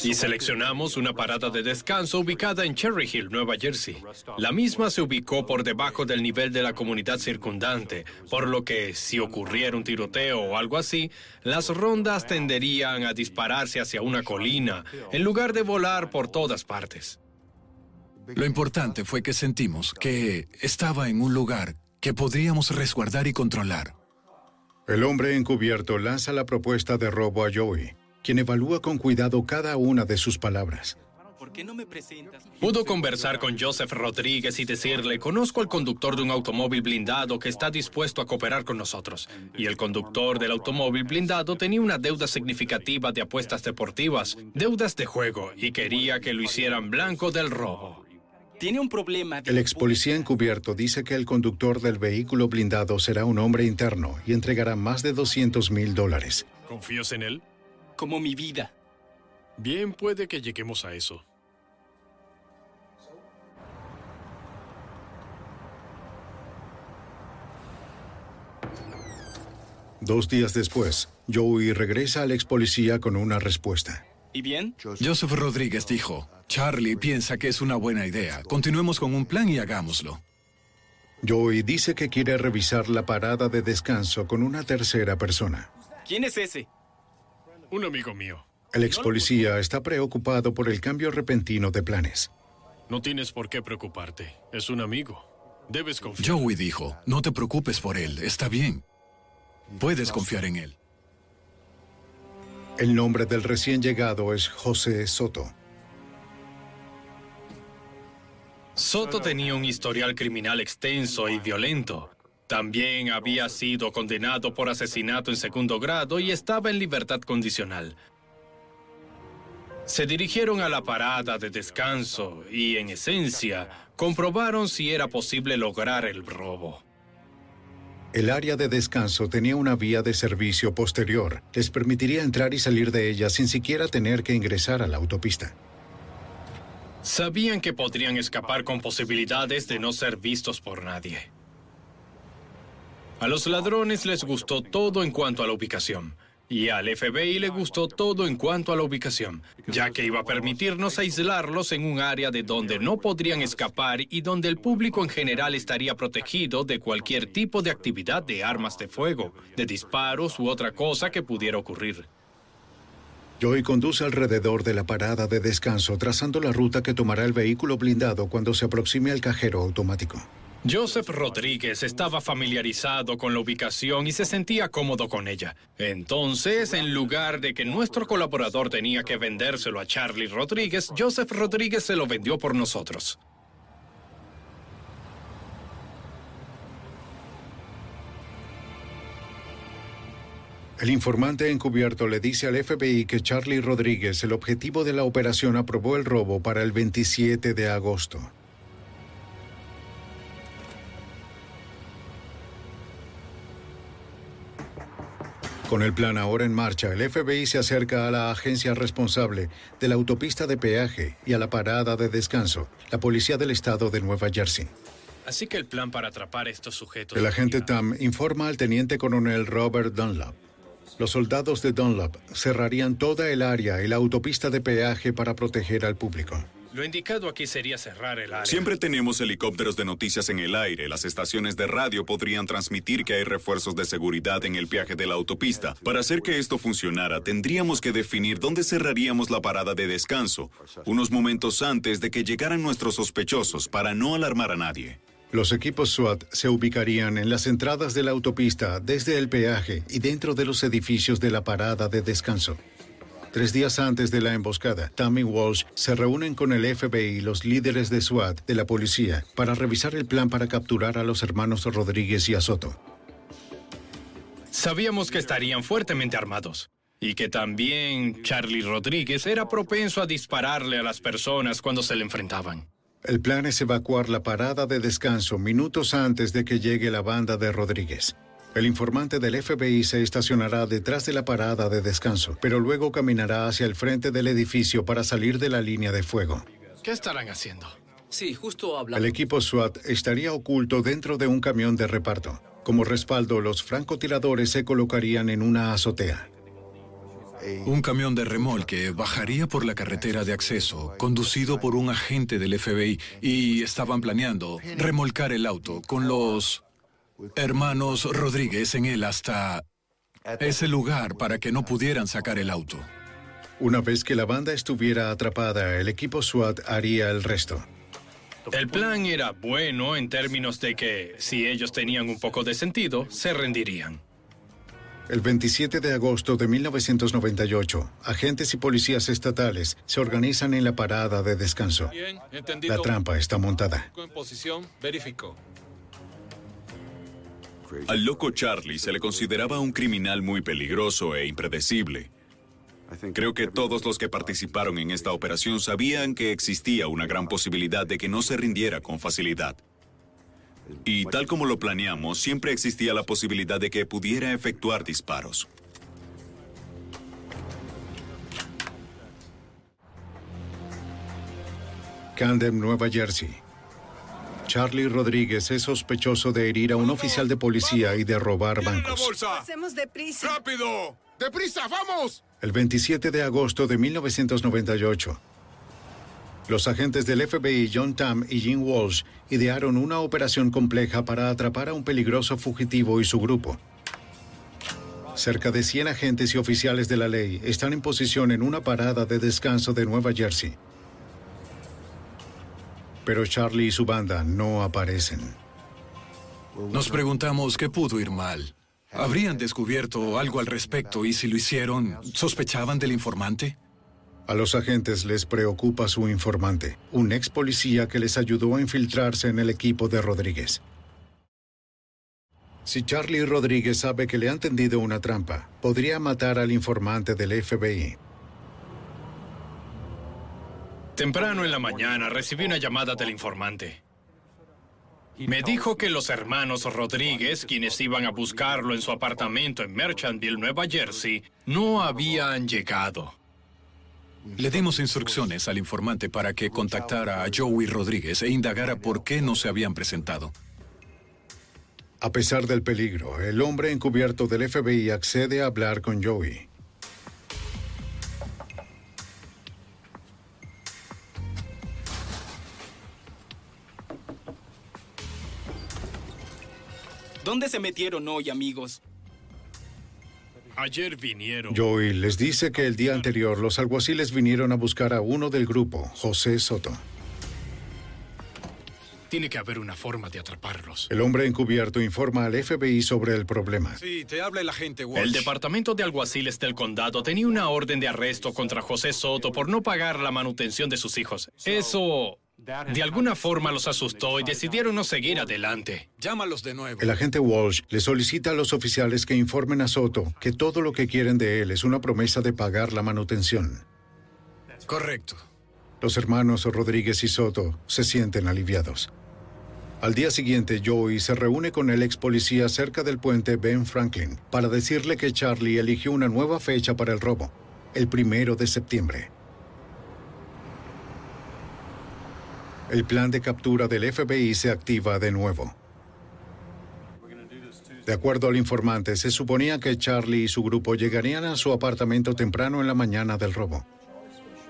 Y seleccionamos una parada de descanso ubicada en Cherry Hill, Nueva Jersey. La misma se ubicó por debajo del nivel de la comunidad circundante, por lo que si ocurriera un tiroteo o algo así, las rondas tenderían a dispararse hacia una colina, en lugar de volar por todas partes. Lo importante fue que sentimos que estaba en un lugar que podríamos resguardar y controlar. El hombre encubierto lanza la propuesta de robo a Joey, quien evalúa con cuidado cada una de sus palabras. ¿por qué no me presentas? Pudo conversar con Joseph Rodríguez y decirle, conozco al conductor de un automóvil blindado que está dispuesto a cooperar con nosotros. Y el conductor del automóvil blindado tenía una deuda significativa de apuestas deportivas, deudas de juego, y quería que lo hicieran blanco del robo. Tiene un problema. El ex policía encubierto dice que el conductor del vehículo blindado será un hombre interno y entregará más de 200 mil dólares. ¿Confías en él? Como mi vida. Bien, puede que lleguemos a eso. Dos días después, Joey regresa al ex policía con una respuesta. ¿Y bien? Joseph Rodríguez dijo, Charlie piensa que es una buena idea. Continuemos con un plan y hagámoslo. Joey dice que quiere revisar la parada de descanso con una tercera persona. ¿Quién es ese? Un amigo mío. El ex policía está preocupado por el cambio repentino de planes. No tienes por qué preocuparte. Es un amigo. Debes confiar. Joey dijo, no te preocupes por él, está bien. Puedes confiar en él. El nombre del recién llegado es José Soto. Soto tenía un historial criminal extenso y violento. También había sido condenado por asesinato en segundo grado y estaba en libertad condicional. Se dirigieron a la parada de descanso y, en esencia, comprobaron si era posible lograr el robo. El área de descanso tenía una vía de servicio posterior. Les permitiría entrar y salir de ella sin siquiera tener que ingresar a la autopista. Sabían que podrían escapar con posibilidades de no ser vistos por nadie. A los ladrones les gustó todo en cuanto a la ubicación. Y al FBI le gustó todo en cuanto a la ubicación, ya que iba a permitirnos aislarlos en un área de donde no podrían escapar y donde el público en general estaría protegido de cualquier tipo de actividad de armas de fuego, de disparos u otra cosa que pudiera ocurrir. Joey conduce alrededor de la parada de descanso, trazando la ruta que tomará el vehículo blindado cuando se aproxime al cajero automático. Joseph Rodríguez estaba familiarizado con la ubicación y se sentía cómodo con ella. Entonces, en lugar de que nuestro colaborador tenía que vendérselo a Charlie Rodríguez, Joseph Rodríguez se lo vendió por nosotros. El informante encubierto le dice al FBI que Charlie Rodríguez, el objetivo de la operación, aprobó el robo para el 27 de agosto. Con el plan ahora en marcha, el FBI se acerca a la agencia responsable de la autopista de peaje y a la parada de descanso, la Policía del Estado de Nueva Jersey. Así que el plan para atrapar a estos sujetos... El agente Tam informa al teniente coronel Robert Dunlap. Los soldados de Dunlap cerrarían toda el área y la autopista de peaje para proteger al público. Lo indicado aquí sería cerrar el área. Siempre tenemos helicópteros de noticias en el aire. Las estaciones de radio podrían transmitir que hay refuerzos de seguridad en el viaje de la autopista. Para hacer que esto funcionara, tendríamos que definir dónde cerraríamos la parada de descanso, unos momentos antes de que llegaran nuestros sospechosos, para no alarmar a nadie. Los equipos SWAT se ubicarían en las entradas de la autopista, desde el peaje y dentro de los edificios de la parada de descanso. Tres días antes de la emboscada, Tammy Walsh se reúnen con el FBI y los líderes de SWAT de la policía para revisar el plan para capturar a los hermanos Rodríguez y Azoto. Sabíamos que estarían fuertemente armados. Y que también Charlie Rodríguez era propenso a dispararle a las personas cuando se le enfrentaban. El plan es evacuar la parada de descanso minutos antes de que llegue la banda de Rodríguez. El informante del FBI se estacionará detrás de la parada de descanso, pero luego caminará hacia el frente del edificio para salir de la línea de fuego. ¿Qué estarán haciendo? Sí, justo hablando. El equipo SWAT estaría oculto dentro de un camión de reparto. Como respaldo, los francotiradores se colocarían en una azotea. Un camión de remolque bajaría por la carretera de acceso, conducido por un agente del FBI, y estaban planeando remolcar el auto con los hermanos Rodríguez en él hasta ese lugar para que no pudieran sacar el auto. Una vez que la banda estuviera atrapada, el equipo SWAT haría el resto. El plan era bueno en términos de que, si ellos tenían un poco de sentido, se rendirían. El 27 de agosto de 1998, agentes y policías estatales se organizan en la parada de descanso. Bien. La trampa está montada. En posición, verifico. Al loco Charlie se le consideraba un criminal muy peligroso e impredecible. Creo que todos los que participaron en esta operación sabían que existía una gran posibilidad de que no se rindiera con facilidad. Y tal como lo planeamos, siempre existía la posibilidad de que pudiera efectuar disparos. Camden, Nueva Jersey. Charlie Rodríguez es sospechoso de herir a un oficial de policía y de robar bancos. bolsa! Hacemos deprisa. ¡Rápido! ¡Deprisa, vamos! El 27 de agosto de 1998, los agentes del FBI John Tam y Jim Walsh idearon una operación compleja para atrapar a un peligroso fugitivo y su grupo. Cerca de 100 agentes y oficiales de la ley están en posición en una parada de descanso de Nueva Jersey. Pero Charlie y su banda no aparecen. Nos preguntamos qué pudo ir mal. ¿Habrían descubierto algo al respecto y si lo hicieron, sospechaban del informante? A los agentes les preocupa su informante, un ex policía que les ayudó a infiltrarse en el equipo de Rodríguez. Si Charlie Rodríguez sabe que le han tendido una trampa, podría matar al informante del FBI. Temprano en la mañana recibí una llamada del informante. Me dijo que los hermanos Rodríguez, quienes iban a buscarlo en su apartamento en Merchantville, Nueva Jersey, no habían llegado. Le dimos instrucciones al informante para que contactara a Joey Rodríguez e indagara por qué no se habían presentado. A pesar del peligro, el hombre encubierto del FBI accede a hablar con Joey. ¿Dónde se metieron hoy, amigos? Ayer vinieron. Joey les dice que el día anterior los alguaciles vinieron a buscar a uno del grupo, José Soto. Tiene que haber una forma de atraparlos. El hombre encubierto informa al FBI sobre el problema. Sí, te habla el agente Walsh. El departamento de alguaciles del condado tenía una orden de arresto contra José Soto por no pagar la manutención de sus hijos. Eso de alguna forma los asustó y decidieron no seguir adelante. Llámalos de nuevo. El agente Walsh le solicita a los oficiales que informen a Soto que todo lo que quieren de él es una promesa de pagar la manutención. Correcto. Los hermanos Rodríguez y Soto se sienten aliviados. Al día siguiente, Joey se reúne con el ex policía cerca del puente Ben Franklin para decirle que Charlie eligió una nueva fecha para el robo, el primero de septiembre. El plan de captura del FBI se activa de nuevo. De acuerdo al informante, se suponía que Charlie y su grupo llegarían a su apartamento temprano en la mañana del robo.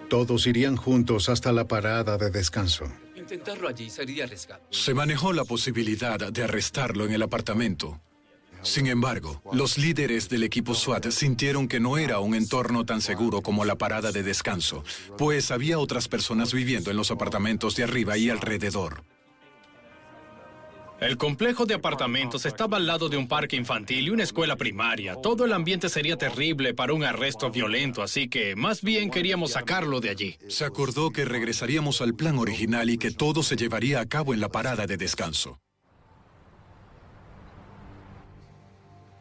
Todos irían juntos hasta la parada de descanso. Intentarlo allí sería arriesgado. Se manejó la posibilidad de arrestarlo en el apartamento. Sin embargo, los líderes del equipo SWAT sintieron que no era un entorno tan seguro como la parada de descanso, pues había otras personas viviendo en los apartamentos de arriba y alrededor. El complejo de apartamentos estaba al lado de un parque infantil y una escuela primaria. Todo el ambiente sería terrible para un arresto violento, así que más bien queríamos sacarlo de allí. Se acordó que regresaríamos al plan original y que todo se llevaría a cabo en la parada de descanso.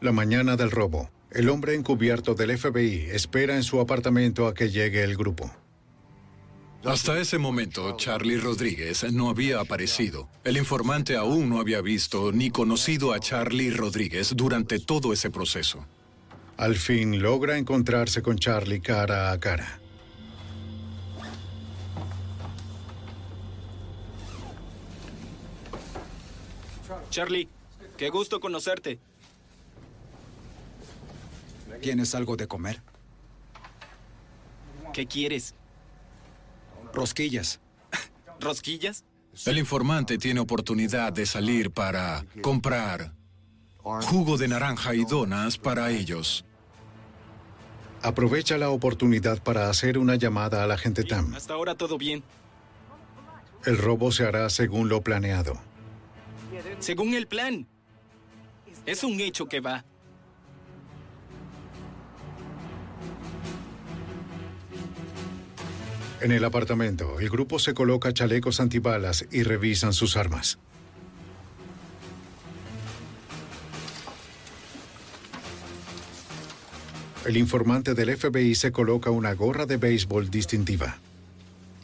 La mañana del robo, el hombre encubierto del FBI espera en su apartamento a que llegue el grupo. Hasta ese momento, Charlie Rodríguez no había aparecido. El informante aún no había visto ni conocido a Charlie Rodríguez durante todo ese proceso. Al fin logra encontrarse con Charlie cara a cara. Charlie, qué gusto conocerte. ¿Tienes algo de comer? ¿Qué quieres? Rosquillas. ¿Rosquillas? El informante tiene oportunidad de salir para comprar jugo de naranja y donas para ellos. Aprovecha la oportunidad para hacer una llamada al agente Tam. Hasta ahora todo bien. El robo se hará según lo planeado. Según el plan. Es un hecho que va. En el apartamento, el grupo se coloca chalecos antibalas y revisan sus armas. El informante del FBI se coloca una gorra de béisbol distintiva.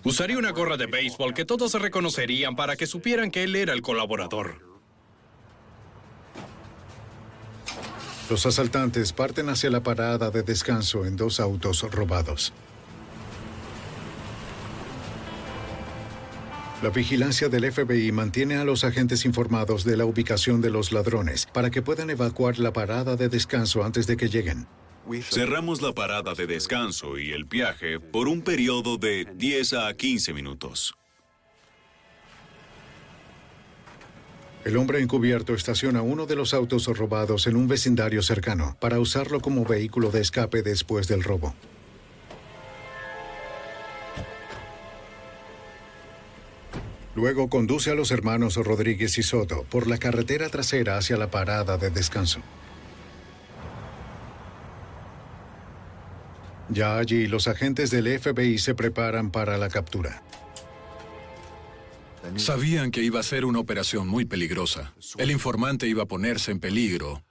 Usaría una gorra de béisbol que todos reconocerían para que supieran que él era el colaborador. Los asaltantes parten hacia la parada de descanso en dos autos robados. La vigilancia del FBI mantiene a los agentes informados de la ubicación de los ladrones para que puedan evacuar la parada de descanso antes de que lleguen. Cerramos la parada de descanso y el viaje por un periodo de 10 a 15 minutos. El hombre encubierto estaciona uno de los autos robados en un vecindario cercano para usarlo como vehículo de escape después del robo. Luego conduce a los hermanos Rodríguez y Soto por la carretera trasera hacia la parada de descanso. Ya allí, los agentes del FBI se preparan para la captura. Sabían que iba a ser una operación muy peligrosa. El informante iba a ponerse en peligro,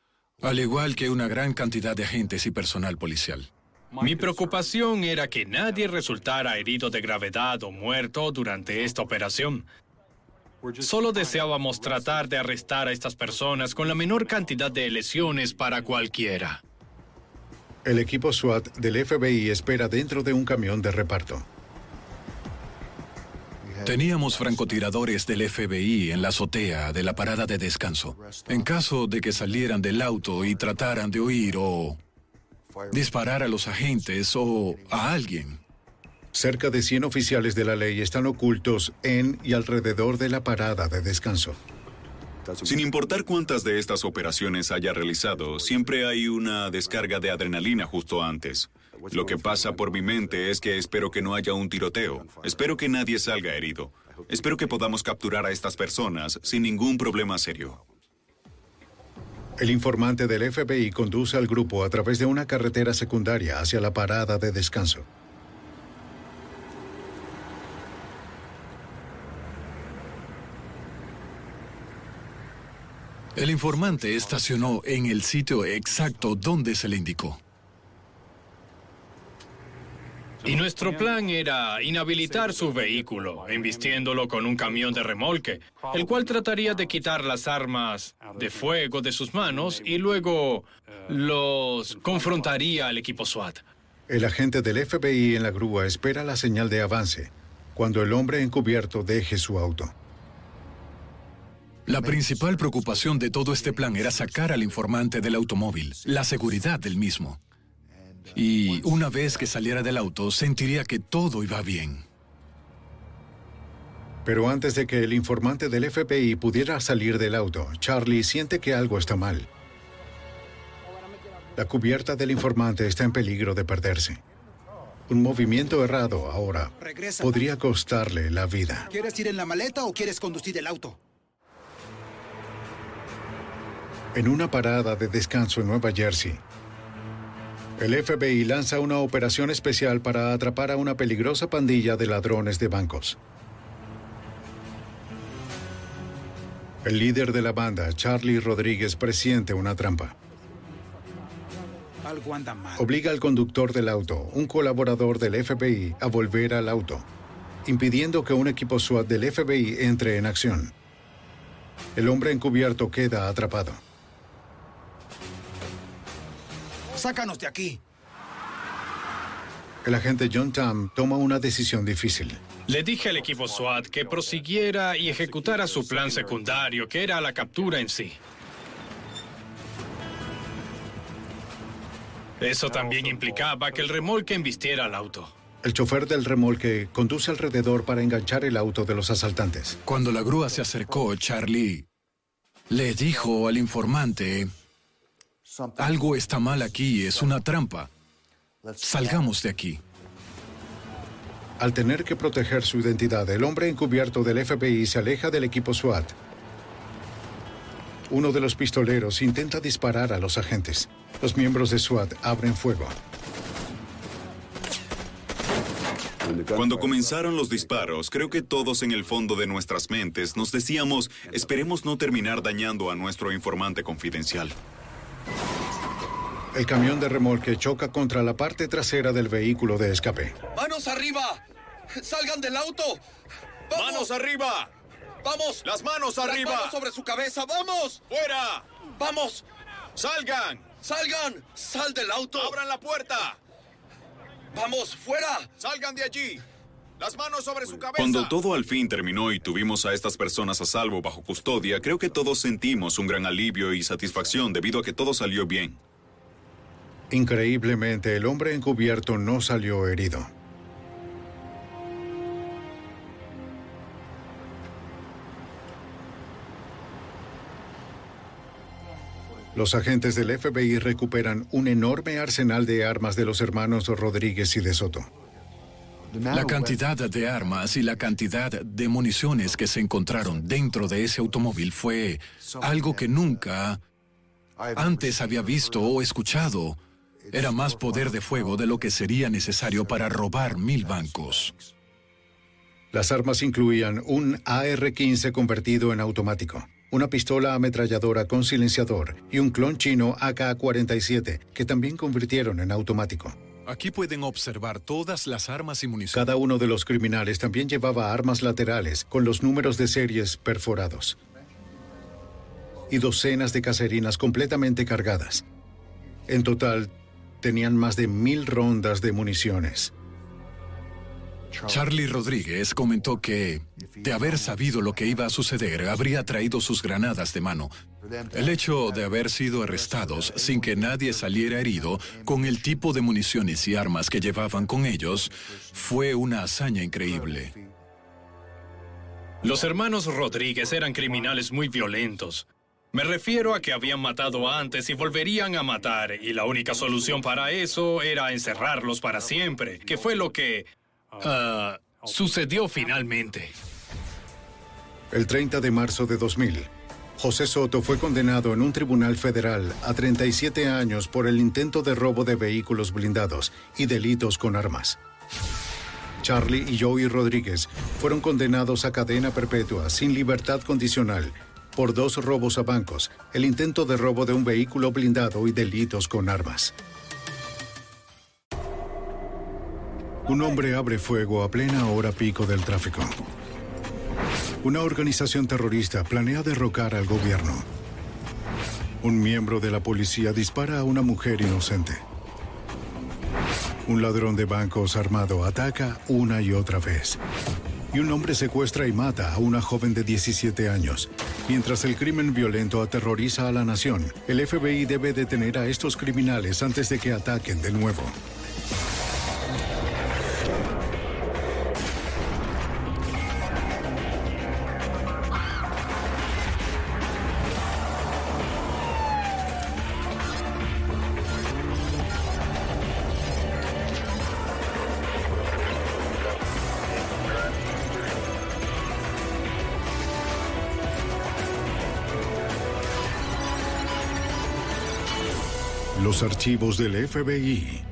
al igual que una gran cantidad de agentes y personal policial. Mi preocupación era que nadie resultara herido de gravedad o muerto durante esta operación. Solo deseábamos tratar de arrestar a estas personas con la menor cantidad de lesiones para cualquiera. El equipo SWAT del FBI espera dentro de un camión de reparto. Teníamos francotiradores del FBI en la azotea de la parada de descanso. En caso de que salieran del auto y trataran de huir o disparar a los agentes o a alguien. Cerca de 100 oficiales de la ley están ocultos en y alrededor de la parada de descanso. Sin importar cuántas de estas operaciones haya realizado, siempre hay una descarga de adrenalina justo antes. Lo que pasa por mi mente es que espero que no haya un tiroteo. Espero que nadie salga herido. Espero que podamos capturar a estas personas sin ningún problema serio. El informante del FBI conduce al grupo a través de una carretera secundaria hacia la parada de descanso. El informante estacionó en el sitio exacto donde se le indicó. Y nuestro plan era inhabilitar su vehículo, embistiéndolo con un camión de remolque, el cual trataría de quitar las armas de fuego de sus manos y luego los confrontaría al equipo SWAT. El agente del FBI en la grúa espera la señal de avance cuando el hombre encubierto deje su auto. La principal preocupación de todo este plan era sacar al informante del automóvil, la seguridad del mismo. Y una vez que saliera del auto, sentiría que todo iba bien. Pero antes de que el informante del FBI pudiera salir del auto, Charlie siente que algo está mal. La cubierta del informante está en peligro de perderse. Un movimiento errado ahora Regresa. podría costarle la vida. ¿Quieres ir en la maleta o quieres conducir el auto? En una parada de descanso en Nueva Jersey, el FBI lanza una operación especial para atrapar a una peligrosa pandilla de ladrones de bancos. El líder de la banda, Charlie Rodríguez, presiente una trampa. Obliga al conductor del auto, un colaborador del FBI, a volver al auto, impidiendo que un equipo SWAT del FBI entre en acción. El hombre encubierto queda atrapado. Sácanos de aquí. El agente John Tam toma una decisión difícil. Le dije al equipo SWAT que prosiguiera y ejecutara su plan secundario, que era la captura en sí. Eso también implicaba que el remolque embistiera al auto. El chofer del remolque conduce alrededor para enganchar el auto de los asaltantes. Cuando la grúa se acercó, Charlie le dijo al informante, algo está mal aquí, es una trampa. Salgamos de aquí. Al tener que proteger su identidad, el hombre encubierto del FBI se aleja del equipo SWAT. Uno de los pistoleros intenta disparar a los agentes. Los miembros de SWAT abren fuego. Cuando comenzaron los disparos, creo que todos en el fondo de nuestras mentes nos decíamos, esperemos no terminar dañando a nuestro informante confidencial. El camión de remolque choca contra la parte trasera del vehículo de escape. ¡Manos arriba! ¡Salgan del auto! ¡Manos arriba! ¡Vamos! ¡Las manos arriba! ¡Las manos sobre su cabeza! ¡Vamos! ¡Fuera! ¡Vamos! ¡Salgan! ¡Salgan! ¡Sal del auto! ¡Abran la puerta! ¡Vamos! ¡Fuera! ¡Salgan de allí! ¡Las manos sobre su cabeza! Cuando todo al fin terminó y tuvimos a estas personas a salvo bajo custodia, creo que todos sentimos un gran alivio y satisfacción debido a que todo salió bien. Increíblemente, el hombre encubierto no salió herido. Los agentes del FBI recuperan un enorme arsenal de armas de los hermanos Rodríguez y de Soto. La cantidad de armas y la cantidad de municiones que se encontraron dentro de ese automóvil fue algo que nunca antes había visto o escuchado. Era más poder de fuego de lo que sería necesario para robar mil bancos. Las armas incluían un AR-15 convertido en automático, una pistola ametralladora con silenciador y un clon chino AK-47 que también convirtieron en automático. Aquí pueden observar todas las armas y municiones. Cada uno de los criminales también llevaba armas laterales con los números de series perforados. Y docenas de caserinas completamente cargadas. En total, tenían más de mil rondas de municiones. Charlie Rodríguez comentó que, de haber sabido lo que iba a suceder, habría traído sus granadas de mano. El hecho de haber sido arrestados sin que nadie saliera herido con el tipo de municiones y armas que llevaban con ellos fue una hazaña increíble. Los hermanos Rodríguez eran criminales muy violentos. Me refiero a que habían matado antes y volverían a matar, y la única solución para eso era encerrarlos para siempre, que fue lo que ah, sucedió finalmente. El 30 de marzo de 2000, José Soto fue condenado en un tribunal federal a 37 años por el intento de robo de vehículos blindados y delitos con armas. Charlie y Joey Rodríguez fueron condenados a cadena perpetua sin libertad condicional por dos robos a bancos, el intento de robo de un vehículo blindado y delitos con armas. Un hombre abre fuego a plena hora pico del tráfico. Una organización terrorista planea derrocar al gobierno. Un miembro de la policía dispara a una mujer inocente. Un ladrón de bancos armado ataca una y otra vez. Y un hombre secuestra y mata a una joven de 17 años. Mientras el crimen violento aterroriza a la nación, el FBI debe detener a estos criminales antes de que ataquen de nuevo. Los archivos del FBI.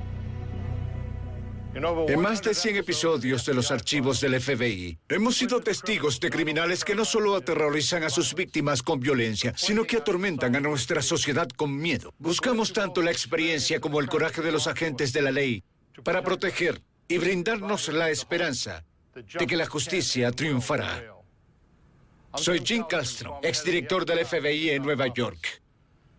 En más de 100 episodios de los archivos del FBI, hemos sido testigos de criminales que no solo aterrorizan a sus víctimas con violencia, sino que atormentan a nuestra sociedad con miedo. Buscamos tanto la experiencia como el coraje de los agentes de la ley para proteger y brindarnos la esperanza de que la justicia triunfará. Soy Jim Castro, exdirector del FBI en Nueva York.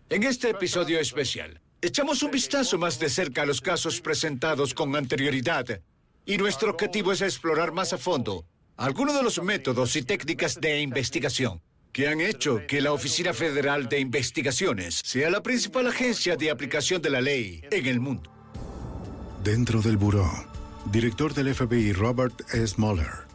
En este episodio especial, echamos un vistazo más de cerca a los casos presentados con anterioridad y nuestro objetivo es explorar más a fondo algunos de los métodos y técnicas de investigación que han hecho que la Oficina Federal de Investigaciones sea la principal agencia de aplicación de la ley en el mundo. Dentro del buró, director del FBI Robert S. Mueller.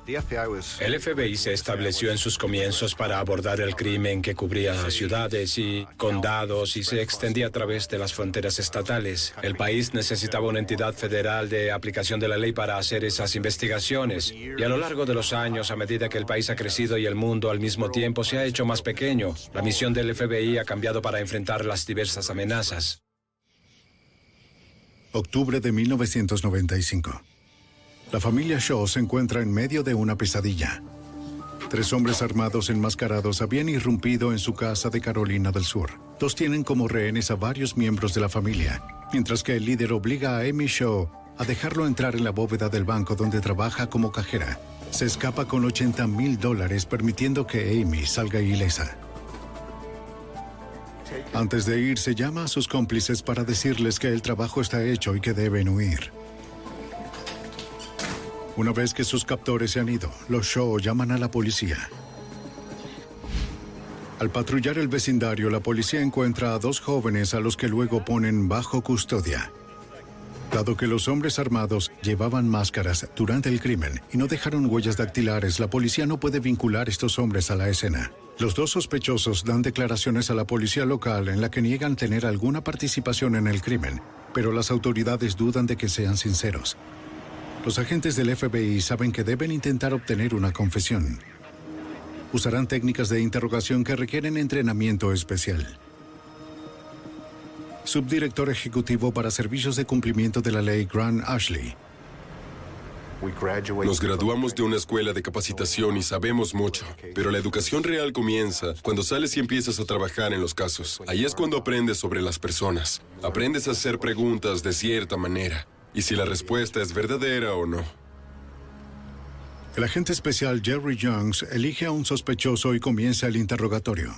El FBI se estableció en sus comienzos para abordar el crimen que cubría ciudades y condados y se extendía a través de las fronteras estatales. El país necesitaba una entidad federal de aplicación de la ley para hacer esas investigaciones. Y a lo largo de los años, a medida que el país ha crecido y el mundo al mismo tiempo se ha hecho más pequeño, la misión del FBI ha cambiado para enfrentar las diversas amenazas. Octubre de 1995. La familia Shaw se encuentra en medio de una pesadilla. Tres hombres armados enmascarados habían irrumpido en su casa de Carolina del Sur. Dos tienen como rehenes a varios miembros de la familia, mientras que el líder obliga a Amy Shaw a dejarlo entrar en la bóveda del banco donde trabaja como cajera. Se escapa con 80 mil dólares permitiendo que Amy salga ilesa. Antes de irse llama a sus cómplices para decirles que el trabajo está hecho y que deben huir. Una vez que sus captores se han ido, los Shaw llaman a la policía. Al patrullar el vecindario, la policía encuentra a dos jóvenes a los que luego ponen bajo custodia. Dado que los hombres armados llevaban máscaras durante el crimen y no dejaron huellas dactilares, la policía no puede vincular estos hombres a la escena. Los dos sospechosos dan declaraciones a la policía local en la que niegan tener alguna participación en el crimen, pero las autoridades dudan de que sean sinceros. Los agentes del FBI saben que deben intentar obtener una confesión. Usarán técnicas de interrogación que requieren entrenamiento especial. Subdirector Ejecutivo para Servicios de Cumplimiento de la Ley Grant Ashley. Nos graduamos de una escuela de capacitación y sabemos mucho, pero la educación real comienza cuando sales y empiezas a trabajar en los casos. Ahí es cuando aprendes sobre las personas. Aprendes a hacer preguntas de cierta manera y si la respuesta es verdadera o no. El agente especial Jerry Jones elige a un sospechoso y comienza el interrogatorio.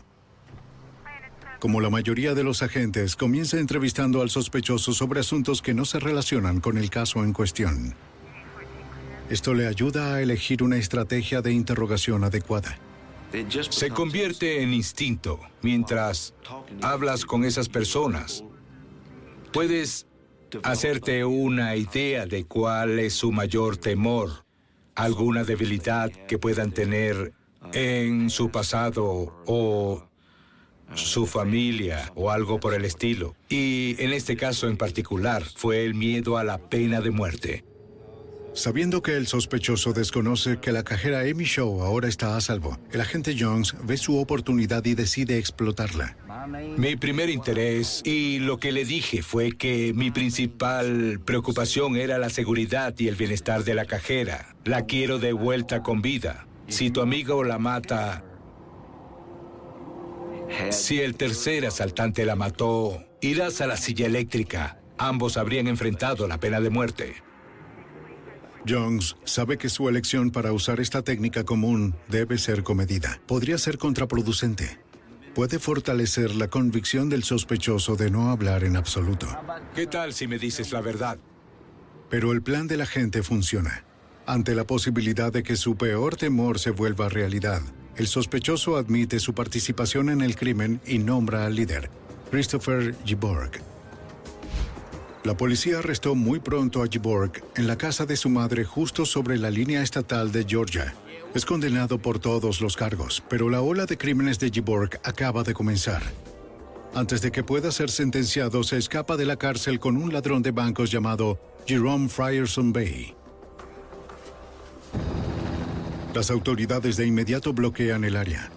Como la mayoría de los agentes, comienza entrevistando al sospechoso sobre asuntos que no se relacionan con el caso en cuestión. Esto le ayuda a elegir una estrategia de interrogación adecuada. Se convierte en instinto mientras hablas con esas personas. Puedes hacerte una idea de cuál es su mayor temor, alguna debilidad que puedan tener en su pasado o su familia o algo por el estilo. Y en este caso en particular fue el miedo a la pena de muerte. Sabiendo que el sospechoso desconoce que la cajera Amy Shaw ahora está a salvo, el agente Jones ve su oportunidad y decide explotarla. Mi primer interés y lo que le dije fue que mi principal preocupación era la seguridad y el bienestar de la cajera. La quiero de vuelta con vida. Si tu amigo la mata, si el tercer asaltante la mató, irás a la silla eléctrica. Ambos habrían enfrentado la pena de muerte. Jones sabe que su elección para usar esta técnica común debe ser comedida. Podría ser contraproducente. Puede fortalecer la convicción del sospechoso de no hablar en absoluto. ¿Qué tal si me dices la verdad? Pero el plan de la gente funciona. Ante la posibilidad de que su peor temor se vuelva realidad, el sospechoso admite su participación en el crimen y nombra al líder, Christopher Giborg. La policía arrestó muy pronto a Giborg en la casa de su madre justo sobre la línea estatal de Georgia. Es condenado por todos los cargos, pero la ola de crímenes de Giborg acaba de comenzar. Antes de que pueda ser sentenciado, se escapa de la cárcel con un ladrón de bancos llamado Jerome Frierson Bay. Las autoridades de inmediato bloquean el área.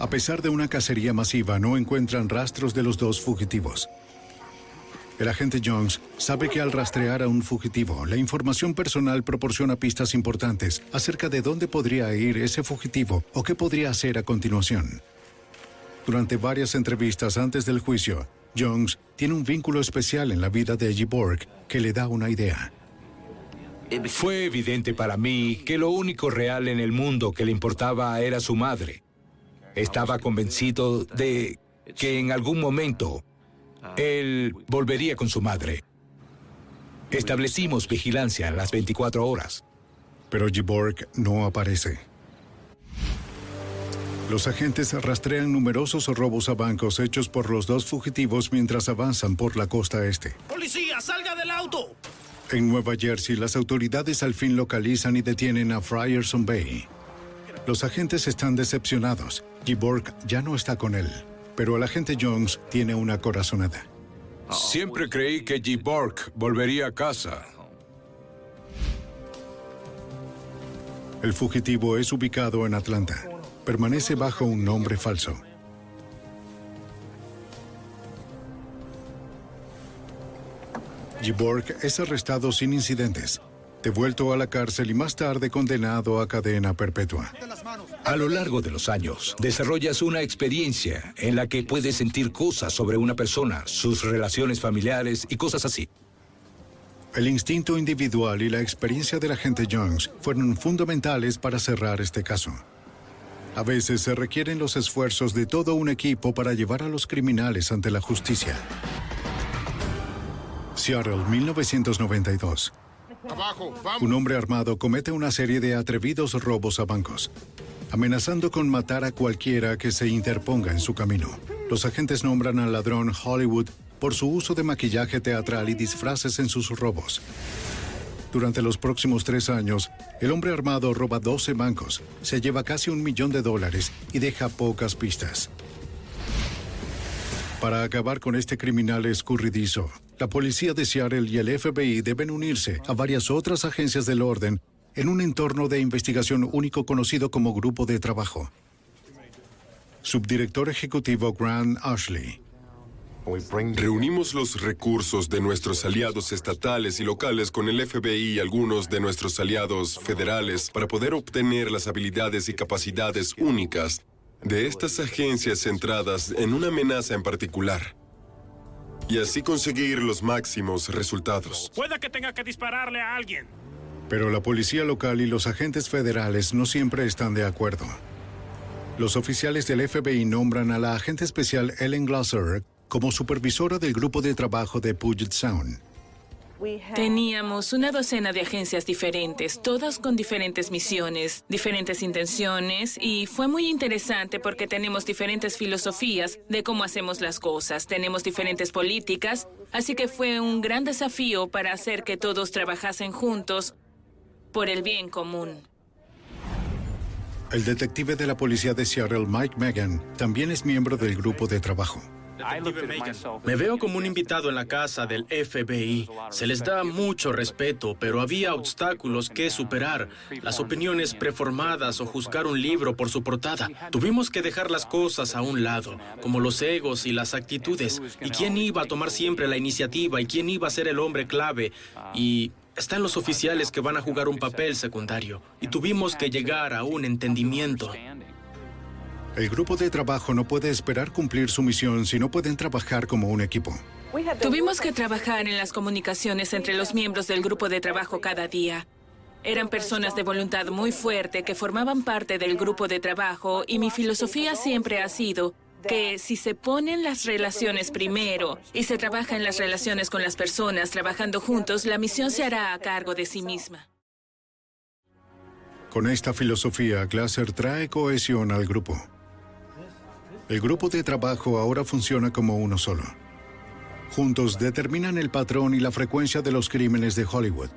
A pesar de una cacería masiva, no encuentran rastros de los dos fugitivos. El agente Jones sabe que al rastrear a un fugitivo, la información personal proporciona pistas importantes acerca de dónde podría ir ese fugitivo o qué podría hacer a continuación. Durante varias entrevistas antes del juicio, Jones tiene un vínculo especial en la vida de Giborg que le da una idea. Fue evidente para mí que lo único real en el mundo que le importaba era su madre. Estaba convencido de que en algún momento él volvería con su madre. Establecimos vigilancia las 24 horas. Pero Giborg no aparece. Los agentes rastrean numerosos robos a bancos hechos por los dos fugitivos mientras avanzan por la costa este. ¡Policía, salga del auto! En Nueva Jersey, las autoridades al fin localizan y detienen a Frierson Bay. Los agentes están decepcionados. Giborg ya no está con él, pero el agente Jones tiene una corazonada. Siempre creí que Giborg volvería a casa. El fugitivo es ubicado en Atlanta. Permanece bajo un nombre falso. Giborg es arrestado sin incidentes, devuelto a la cárcel y más tarde condenado a cadena perpetua. A lo largo de los años, desarrollas una experiencia en la que puedes sentir cosas sobre una persona, sus relaciones familiares y cosas así. El instinto individual y la experiencia del agente Jones fueron fundamentales para cerrar este caso. A veces se requieren los esfuerzos de todo un equipo para llevar a los criminales ante la justicia. Seattle, 1992. Abajo, vamos. Un hombre armado comete una serie de atrevidos robos a bancos, amenazando con matar a cualquiera que se interponga en su camino. Los agentes nombran al ladrón Hollywood por su uso de maquillaje teatral y disfraces en sus robos. Durante los próximos tres años, el hombre armado roba 12 bancos, se lleva casi un millón de dólares y deja pocas pistas. Para acabar con este criminal escurridizo, la policía de Seattle y el FBI deben unirse a varias otras agencias del orden en un entorno de investigación único conocido como Grupo de Trabajo. Subdirector Ejecutivo Grant Ashley. Reunimos los recursos de nuestros aliados estatales y locales con el FBI y algunos de nuestros aliados federales para poder obtener las habilidades y capacidades únicas de estas agencias centradas en una amenaza en particular. Y así conseguir los máximos resultados. Pueda que tenga que dispararle a alguien. Pero la policía local y los agentes federales no siempre están de acuerdo. Los oficiales del FBI nombran a la agente especial Ellen Glasser como supervisora del grupo de trabajo de Puget Sound. Teníamos una docena de agencias diferentes, todas con diferentes misiones, diferentes intenciones, y fue muy interesante porque tenemos diferentes filosofías de cómo hacemos las cosas, tenemos diferentes políticas, así que fue un gran desafío para hacer que todos trabajasen juntos por el bien común. El detective de la policía de Seattle, Mike Megan, también es miembro del grupo de trabajo. Me veo como un invitado en la casa del FBI. Se les da mucho respeto, pero había obstáculos que superar. Las opiniones preformadas o juzgar un libro por su portada. Tuvimos que dejar las cosas a un lado, como los egos y las actitudes. ¿Y quién iba a tomar siempre la iniciativa? ¿Y quién iba a ser el hombre clave? Y están los oficiales que van a jugar un papel secundario. Y tuvimos que llegar a un entendimiento. El grupo de trabajo no puede esperar cumplir su misión si no pueden trabajar como un equipo. Tuvimos que trabajar en las comunicaciones entre los miembros del grupo de trabajo cada día. Eran personas de voluntad muy fuerte que formaban parte del grupo de trabajo y mi filosofía siempre ha sido que si se ponen las relaciones primero y se trabaja en las relaciones con las personas trabajando juntos, la misión se hará a cargo de sí misma. Con esta filosofía, Glasser trae cohesión al grupo. El grupo de trabajo ahora funciona como uno solo. Juntos determinan el patrón y la frecuencia de los crímenes de Hollywood,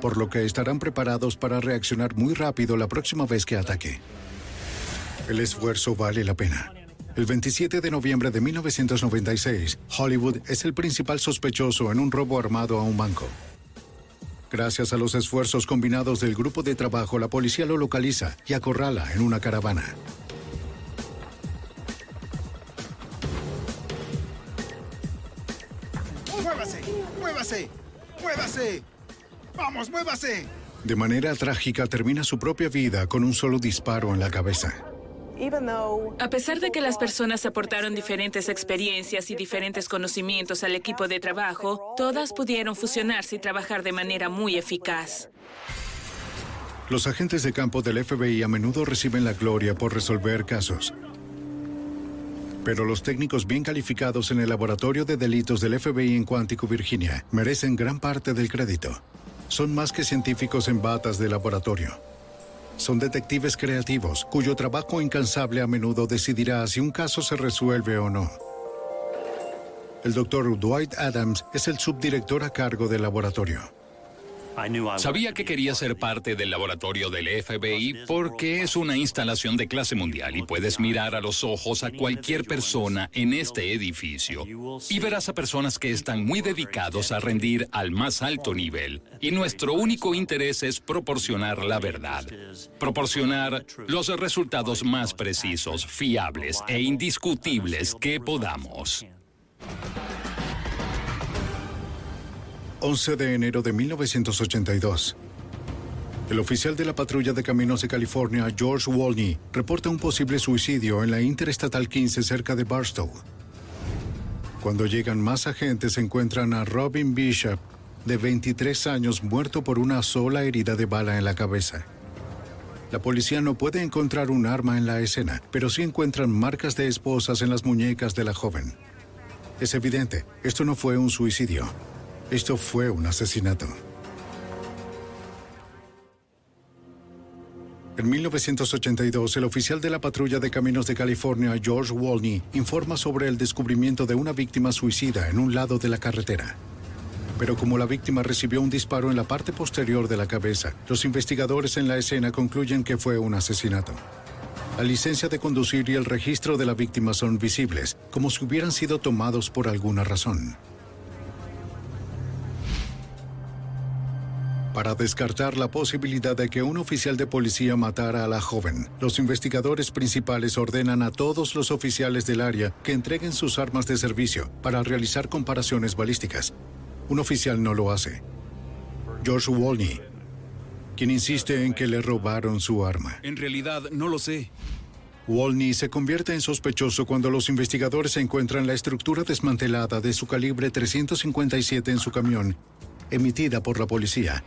por lo que estarán preparados para reaccionar muy rápido la próxima vez que ataque. El esfuerzo vale la pena. El 27 de noviembre de 1996, Hollywood es el principal sospechoso en un robo armado a un banco. Gracias a los esfuerzos combinados del grupo de trabajo, la policía lo localiza y acorrala en una caravana. ¡Muévase! ¡Muévase! ¡Muévase! ¡Vamos, muévase! De manera trágica termina su propia vida con un solo disparo en la cabeza. A pesar de que las personas aportaron diferentes experiencias y diferentes conocimientos al equipo de trabajo, todas pudieron fusionarse y trabajar de manera muy eficaz. Los agentes de campo del FBI a menudo reciben la gloria por resolver casos. Pero los técnicos bien calificados en el laboratorio de delitos del FBI en Quantico, Virginia, merecen gran parte del crédito. Son más que científicos en batas de laboratorio. Son detectives creativos cuyo trabajo incansable a menudo decidirá si un caso se resuelve o no. El doctor Dwight Adams es el subdirector a cargo del laboratorio. Sabía que quería ser parte del laboratorio del FBI porque es una instalación de clase mundial y puedes mirar a los ojos a cualquier persona en este edificio y verás a personas que están muy dedicados a rendir al más alto nivel. Y nuestro único interés es proporcionar la verdad, proporcionar los resultados más precisos, fiables e indiscutibles que podamos. 11 de enero de 1982. El oficial de la patrulla de caminos de California, George Wolney, reporta un posible suicidio en la Interestatal 15 cerca de Barstow. Cuando llegan más agentes, encuentran a Robin Bishop, de 23 años, muerto por una sola herida de bala en la cabeza. La policía no puede encontrar un arma en la escena, pero sí encuentran marcas de esposas en las muñecas de la joven. Es evidente, esto no fue un suicidio. Esto fue un asesinato. En 1982, el oficial de la patrulla de caminos de California, George Wolney, informa sobre el descubrimiento de una víctima suicida en un lado de la carretera. Pero como la víctima recibió un disparo en la parte posterior de la cabeza, los investigadores en la escena concluyen que fue un asesinato. La licencia de conducir y el registro de la víctima son visibles, como si hubieran sido tomados por alguna razón. Para descartar la posibilidad de que un oficial de policía matara a la joven, los investigadores principales ordenan a todos los oficiales del área que entreguen sus armas de servicio para realizar comparaciones balísticas. Un oficial no lo hace. George Wolney, quien insiste en que le robaron su arma. En realidad, no lo sé. Wolney se convierte en sospechoso cuando los investigadores encuentran la estructura desmantelada de su calibre 357 en su camión, emitida por la policía.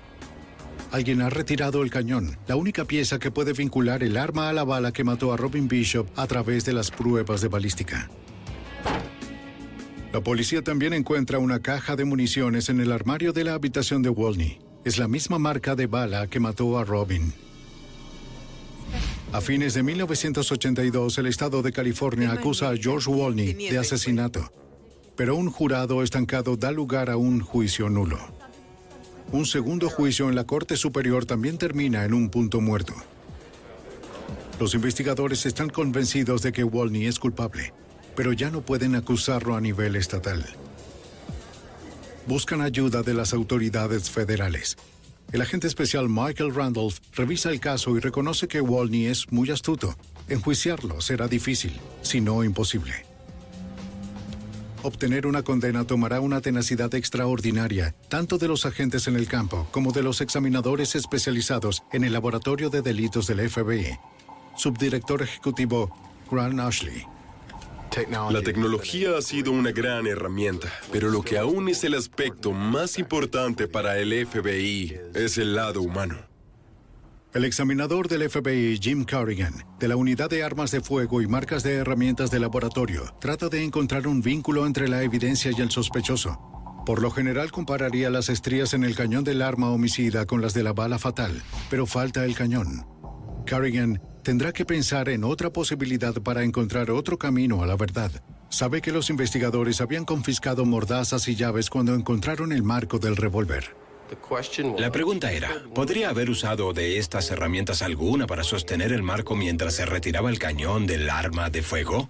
Alguien ha retirado el cañón, la única pieza que puede vincular el arma a la bala que mató a Robin Bishop a través de las pruebas de balística. La policía también encuentra una caja de municiones en el armario de la habitación de Wolney. Es la misma marca de bala que mató a Robin. A fines de 1982, el estado de California acusa a George Wolney de asesinato, pero un jurado estancado da lugar a un juicio nulo. Un segundo juicio en la Corte Superior también termina en un punto muerto. Los investigadores están convencidos de que Wolney es culpable. pero ya no pueden acusarlo a nivel estatal. Buscan ayuda de las autoridades federales. El agente especial Michael Randolph revisa el caso y reconoce que Walney es muy astuto. Enjuiciarlo será difícil, si no imposible. Obtener una condena tomará una tenacidad extraordinaria, tanto de los agentes en el campo como de los examinadores especializados en el Laboratorio de Delitos del FBI. Subdirector Ejecutivo Grant Ashley. La tecnología ha sido una gran herramienta, pero lo que aún es el aspecto más importante para el FBI es el lado humano. El examinador del FBI, Jim Carrigan, de la Unidad de Armas de Fuego y Marcas de Herramientas de Laboratorio, trata de encontrar un vínculo entre la evidencia y el sospechoso. Por lo general compararía las estrías en el cañón del arma homicida con las de la bala fatal, pero falta el cañón. Carrigan tendrá que pensar en otra posibilidad para encontrar otro camino a la verdad. Sabe que los investigadores habían confiscado mordazas y llaves cuando encontraron el marco del revólver. La pregunta era, ¿podría haber usado de estas herramientas alguna para sostener el marco mientras se retiraba el cañón del arma de fuego?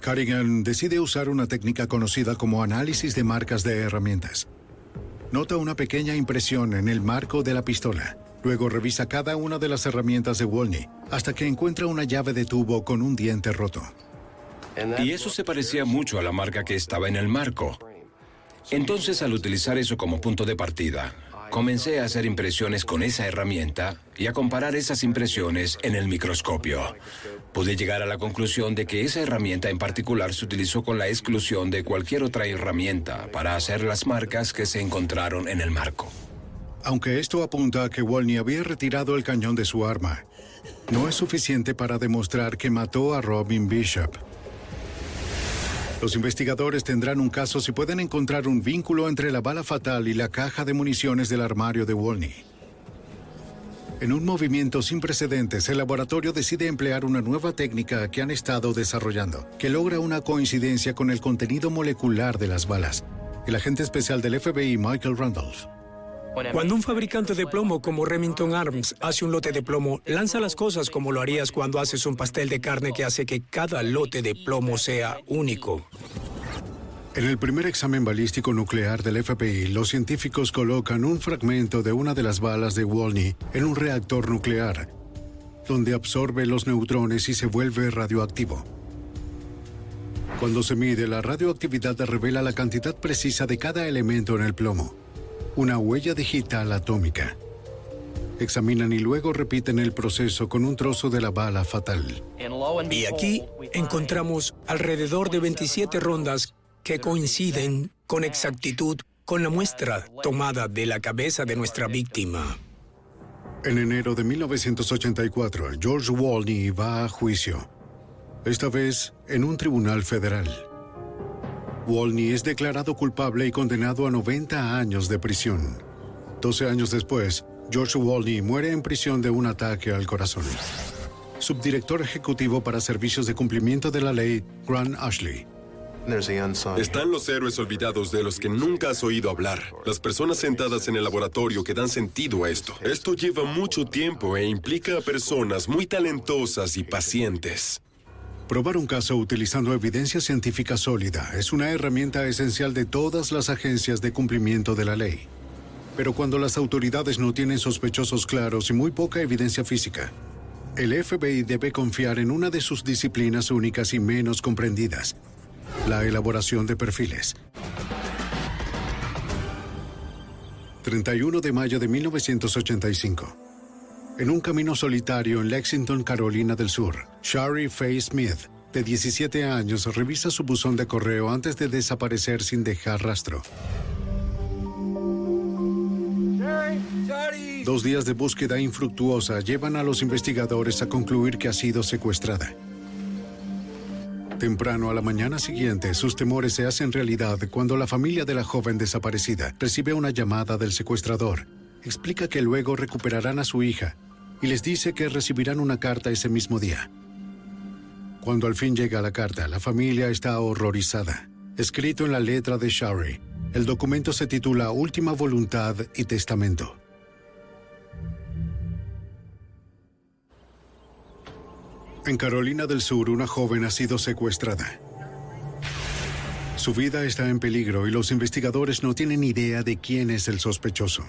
Carrigan decide usar una técnica conocida como análisis de marcas de herramientas. Nota una pequeña impresión en el marco de la pistola. Luego revisa cada una de las herramientas de Wolney hasta que encuentra una llave de tubo con un diente roto. Y eso se parecía mucho a la marca que estaba en el marco. Entonces, al utilizar eso como punto de partida, comencé a hacer impresiones con esa herramienta y a comparar esas impresiones en el microscopio. Pude llegar a la conclusión de que esa herramienta en particular se utilizó con la exclusión de cualquier otra herramienta para hacer las marcas que se encontraron en el marco. Aunque esto apunta a que Wolney había retirado el cañón de su arma, no es suficiente para demostrar que mató a Robin Bishop. Los investigadores tendrán un caso si pueden encontrar un vínculo entre la bala fatal y la caja de municiones del armario de Wolney. En un movimiento sin precedentes, el laboratorio decide emplear una nueva técnica que han estado desarrollando, que logra una coincidencia con el contenido molecular de las balas. El agente especial del FBI, Michael Randolph. Cuando un fabricante de plomo como Remington Arms hace un lote de plomo, lanza las cosas como lo harías cuando haces un pastel de carne que hace que cada lote de plomo sea único. En el primer examen balístico nuclear del FBI, los científicos colocan un fragmento de una de las balas de Wolney en un reactor nuclear, donde absorbe los neutrones y se vuelve radioactivo. Cuando se mide, la radioactividad revela la cantidad precisa de cada elemento en el plomo una huella digital atómica. Examinan y luego repiten el proceso con un trozo de la bala fatal. Y aquí encontramos alrededor de 27 rondas que coinciden con exactitud con la muestra tomada de la cabeza de nuestra víctima. En enero de 1984, George Wolney va a juicio, esta vez en un tribunal federal. Wolney es declarado culpable y condenado a 90 años de prisión. 12 años después, George Wolney muere en prisión de un ataque al corazón. Subdirector ejecutivo para servicios de cumplimiento de la ley, Grant Ashley. Están los héroes olvidados de los que nunca has oído hablar. Las personas sentadas en el laboratorio que dan sentido a esto. Esto lleva mucho tiempo e implica a personas muy talentosas y pacientes. Probar un caso utilizando evidencia científica sólida es una herramienta esencial de todas las agencias de cumplimiento de la ley. Pero cuando las autoridades no tienen sospechosos claros y muy poca evidencia física, el FBI debe confiar en una de sus disciplinas únicas y menos comprendidas, la elaboración de perfiles. 31 de mayo de 1985. En un camino solitario en Lexington, Carolina del Sur, Shari Faye Smith, de 17 años, revisa su buzón de correo antes de desaparecer sin dejar rastro. Dos días de búsqueda infructuosa llevan a los investigadores a concluir que ha sido secuestrada. Temprano a la mañana siguiente, sus temores se hacen realidad cuando la familia de la joven desaparecida recibe una llamada del secuestrador. Explica que luego recuperarán a su hija y les dice que recibirán una carta ese mismo día. Cuando al fin llega la carta, la familia está horrorizada. Escrito en la letra de Shari, el documento se titula Última Voluntad y Testamento. En Carolina del Sur, una joven ha sido secuestrada. Su vida está en peligro y los investigadores no tienen idea de quién es el sospechoso.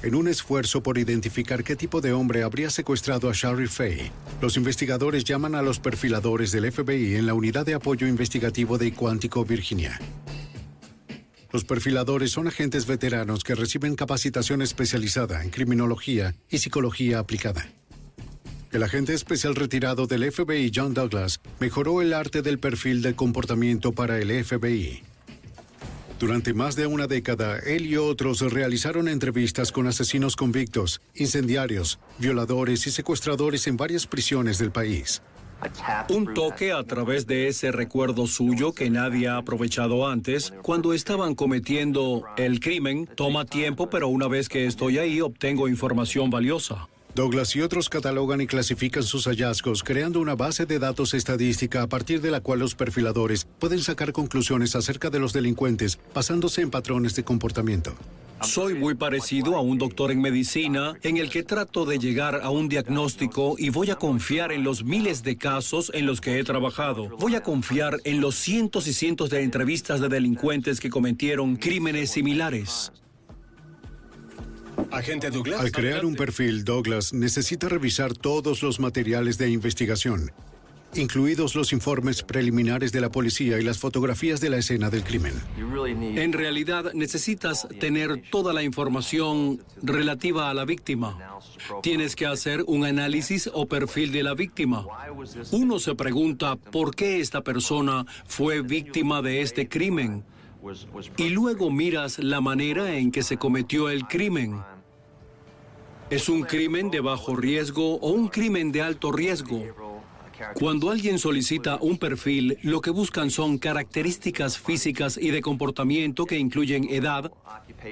En un esfuerzo por identificar qué tipo de hombre habría secuestrado a Shari Fay, los investigadores llaman a los perfiladores del FBI en la Unidad de Apoyo Investigativo de Quantico, Virginia. Los perfiladores son agentes veteranos que reciben capacitación especializada en criminología y psicología aplicada. El agente especial retirado del FBI, John Douglas, mejoró el arte del perfil de comportamiento para el FBI. Durante más de una década, él y otros realizaron entrevistas con asesinos convictos, incendiarios, violadores y secuestradores en varias prisiones del país. Un toque a través de ese recuerdo suyo que nadie ha aprovechado antes, cuando estaban cometiendo el crimen, toma tiempo, pero una vez que estoy ahí obtengo información valiosa. Douglas y otros catalogan y clasifican sus hallazgos, creando una base de datos estadística a partir de la cual los perfiladores pueden sacar conclusiones acerca de los delincuentes basándose en patrones de comportamiento. Soy muy parecido a un doctor en medicina en el que trato de llegar a un diagnóstico y voy a confiar en los miles de casos en los que he trabajado. Voy a confiar en los cientos y cientos de entrevistas de delincuentes que cometieron crímenes similares. Agente Douglas. Al crear un perfil, Douglas necesita revisar todos los materiales de investigación, incluidos los informes preliminares de la policía y las fotografías de la escena del crimen. En realidad necesitas tener toda la información relativa a la víctima. Tienes que hacer un análisis o perfil de la víctima. Uno se pregunta por qué esta persona fue víctima de este crimen. Y luego miras la manera en que se cometió el crimen. ¿Es un crimen de bajo riesgo o un crimen de alto riesgo? Cuando alguien solicita un perfil, lo que buscan son características físicas y de comportamiento que incluyen edad,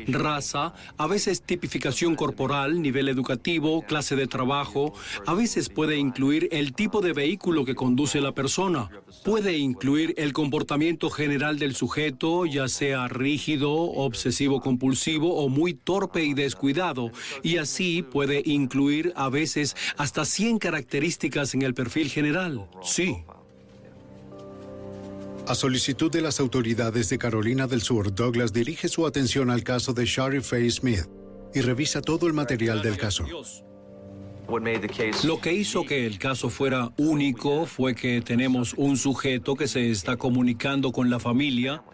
raza, a veces tipificación corporal, nivel educativo, clase de trabajo, a veces puede incluir el tipo de vehículo que conduce la persona, puede incluir el comportamiento general del sujeto, ya sea rígido, obsesivo compulsivo o muy torpe y descuidado, y así puede incluir a veces hasta 100 características en el perfil general. Sí. A solicitud de las autoridades de Carolina del Sur, Douglas dirige su atención al caso de Shari Faye Smith y revisa todo el material del caso. Lo que hizo que el caso fuera único fue que tenemos un sujeto que se está comunicando con la familia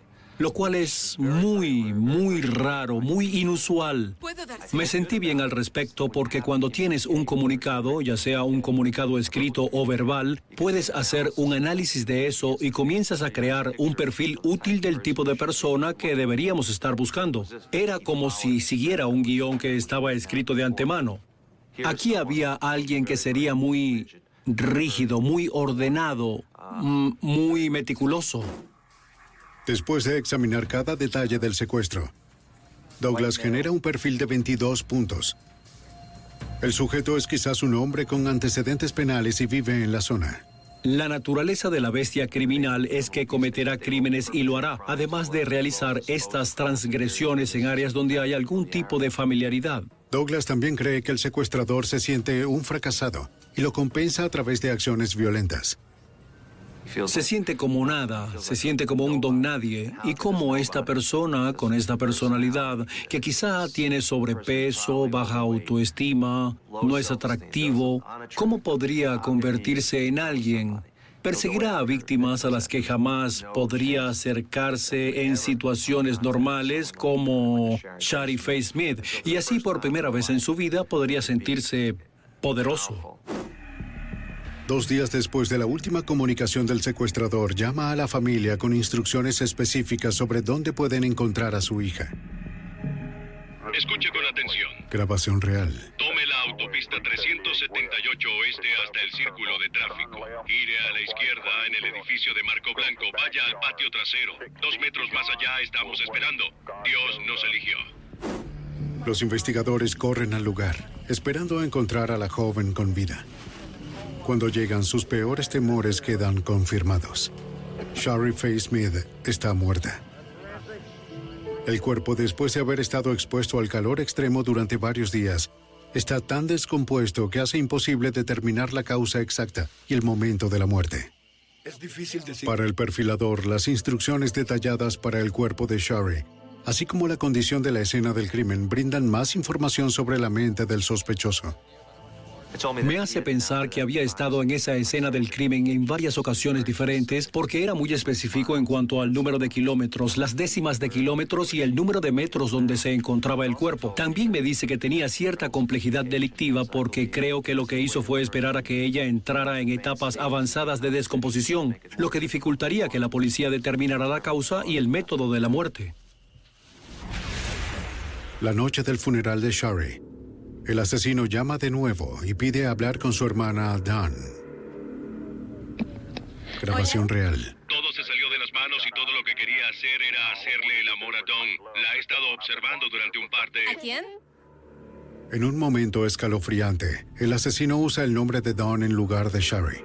lo cual es muy, muy raro, muy inusual. Me sentí bien al respecto porque cuando tienes un comunicado, ya sea un comunicado escrito o verbal, puedes hacer un análisis de eso y comienzas a crear un perfil útil del tipo de persona que deberíamos estar buscando. Era como si siguiera un guion que estaba escrito de antemano. Aquí había alguien que sería muy rígido, muy ordenado, mm, muy meticuloso. Después de examinar cada detalle del secuestro, Douglas genera un perfil de 22 puntos. El sujeto es quizás un hombre con antecedentes penales y vive en la zona. La naturaleza de la bestia criminal es que cometerá crímenes y lo hará, además de realizar estas transgresiones en áreas donde hay algún tipo de familiaridad. Douglas también cree que el secuestrador se siente un fracasado y lo compensa a través de acciones violentas. Se siente como nada, se siente como un don nadie. Y como esta persona con esta personalidad, que quizá tiene sobrepeso, baja autoestima, no es atractivo, ¿cómo podría convertirse en alguien? Perseguirá a víctimas a las que jamás podría acercarse en situaciones normales como Shari Faye Smith. Y así por primera vez en su vida podría sentirse poderoso. Dos días después de la última comunicación del secuestrador, llama a la familia con instrucciones específicas sobre dónde pueden encontrar a su hija. Escuche con atención. Grabación real. Tome la autopista 378 oeste hasta el círculo de tráfico. Gire a la izquierda en el edificio de Marco Blanco. Vaya al patio trasero. Dos metros más allá estamos esperando. Dios nos eligió. Los investigadores corren al lugar, esperando encontrar a la joven con vida. Cuando llegan, sus peores temores quedan confirmados. Shari Faye Smith está muerta. El cuerpo, después de haber estado expuesto al calor extremo durante varios días, está tan descompuesto que hace imposible determinar la causa exacta y el momento de la muerte. Es difícil decir. Para el perfilador, las instrucciones detalladas para el cuerpo de Shari, así como la condición de la escena del crimen, brindan más información sobre la mente del sospechoso. Me hace pensar que había estado en esa escena del crimen en varias ocasiones diferentes porque era muy específico en cuanto al número de kilómetros, las décimas de kilómetros y el número de metros donde se encontraba el cuerpo. También me dice que tenía cierta complejidad delictiva porque creo que lo que hizo fue esperar a que ella entrara en etapas avanzadas de descomposición, lo que dificultaría que la policía determinara la causa y el método de la muerte. La noche del funeral de Shari, el asesino llama de nuevo y pide hablar con su hermana Dawn. Grabación real. Todo se salió de las manos y todo lo que quería hacer era hacerle el amor a Dawn. La he estado observando durante un par de... ¿A quién? En un momento escalofriante, el asesino usa el nombre de Dawn en lugar de Shari.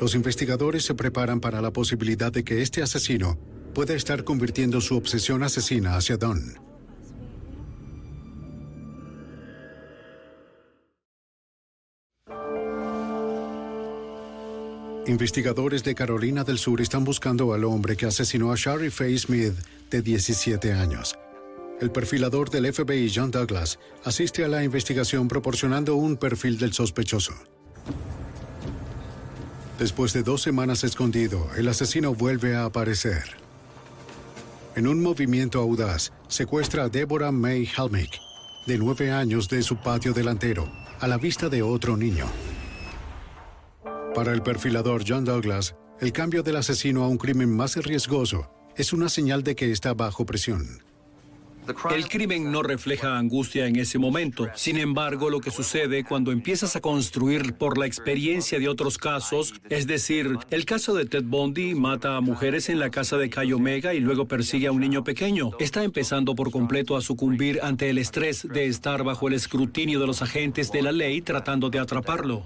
Los investigadores se preparan para la posibilidad de que este asesino pueda estar convirtiendo su obsesión asesina hacia Dawn. Investigadores de Carolina del Sur están buscando al hombre que asesinó a Shari Faye Smith, de 17 años. El perfilador del FBI, John Douglas, asiste a la investigación proporcionando un perfil del sospechoso. Después de dos semanas escondido, el asesino vuelve a aparecer. En un movimiento audaz, secuestra a Deborah May Helmick, de nueve años, de su patio delantero, a la vista de otro niño. Para el perfilador John Douglas, el cambio del asesino a un crimen más riesgoso es una señal de que está bajo presión. El crimen no refleja angustia en ese momento. Sin embargo, lo que sucede cuando empiezas a construir por la experiencia de otros casos, es decir, el caso de Ted Bundy mata a mujeres en la casa de Cayo Omega y luego persigue a un niño pequeño, está empezando por completo a sucumbir ante el estrés de estar bajo el escrutinio de los agentes de la ley tratando de atraparlo.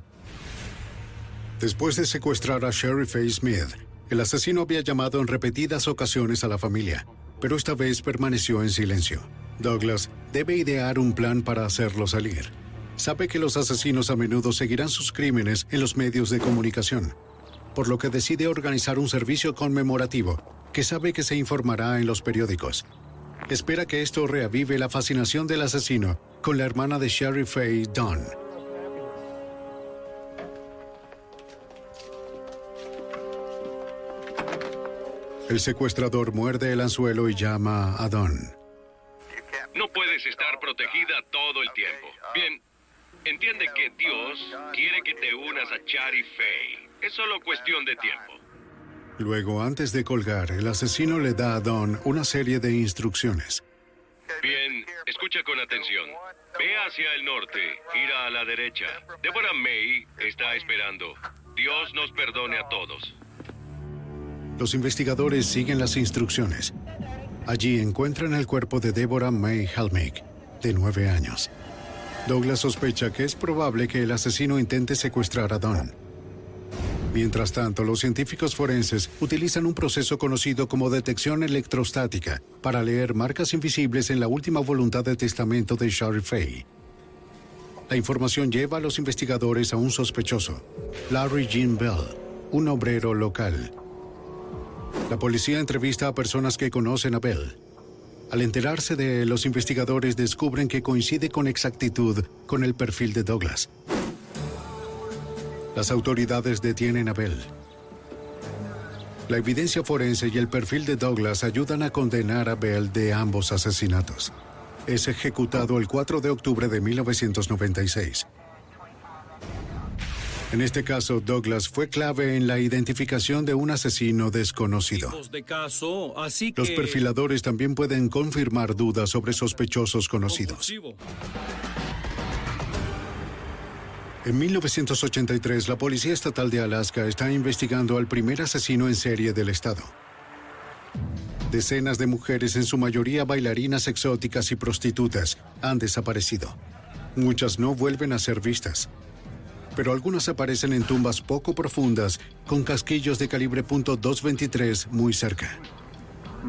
Después de secuestrar a Sherry Faye Smith, el asesino había llamado en repetidas ocasiones a la familia, pero esta vez permaneció en silencio. Douglas debe idear un plan para hacerlo salir. Sabe que los asesinos a menudo seguirán sus crímenes en los medios de comunicación, por lo que decide organizar un servicio conmemorativo que sabe que se informará en los periódicos. Espera que esto reavive la fascinación del asesino con la hermana de Sherry Faye, Dawn. El secuestrador muerde el anzuelo y llama a Don. No puedes estar protegida todo el tiempo. Bien, entiende que Dios quiere que te unas a Chari Faye. Es solo cuestión de tiempo. Luego, antes de colgar, el asesino le da a Don una serie de instrucciones. Bien, escucha con atención. Ve hacia el norte, gira a la derecha. Deborah May está esperando. Dios nos perdone a todos. Los investigadores siguen las instrucciones. Allí encuentran el cuerpo de Deborah May Helmick, de nueve años. Douglas sospecha que es probable que el asesino intente secuestrar a Don. Mientras tanto, los científicos forenses utilizan un proceso conocido como detección electrostática para leer marcas invisibles en la última voluntad de testamento de Shari Faye. La información lleva a los investigadores a un sospechoso, Larry Jean Bell, un obrero local. La policía entrevista a personas que conocen a Bell. Al enterarse de los investigadores descubren que coincide con exactitud con el perfil de Douglas. Las autoridades detienen a Bell. La evidencia forense y el perfil de Douglas ayudan a condenar a Bell de ambos asesinatos. Es ejecutado el 4 de octubre de 1996. En este caso, Douglas fue clave en la identificación de un asesino desconocido. De caso, así Los perfiladores también pueden confirmar dudas sobre sospechosos conocidos. En 1983, la Policía Estatal de Alaska está investigando al primer asesino en serie del estado. Decenas de mujeres, en su mayoría bailarinas exóticas y prostitutas, han desaparecido. Muchas no vuelven a ser vistas. Pero algunas aparecen en tumbas poco profundas, con casquillos de calibre .223 muy cerca.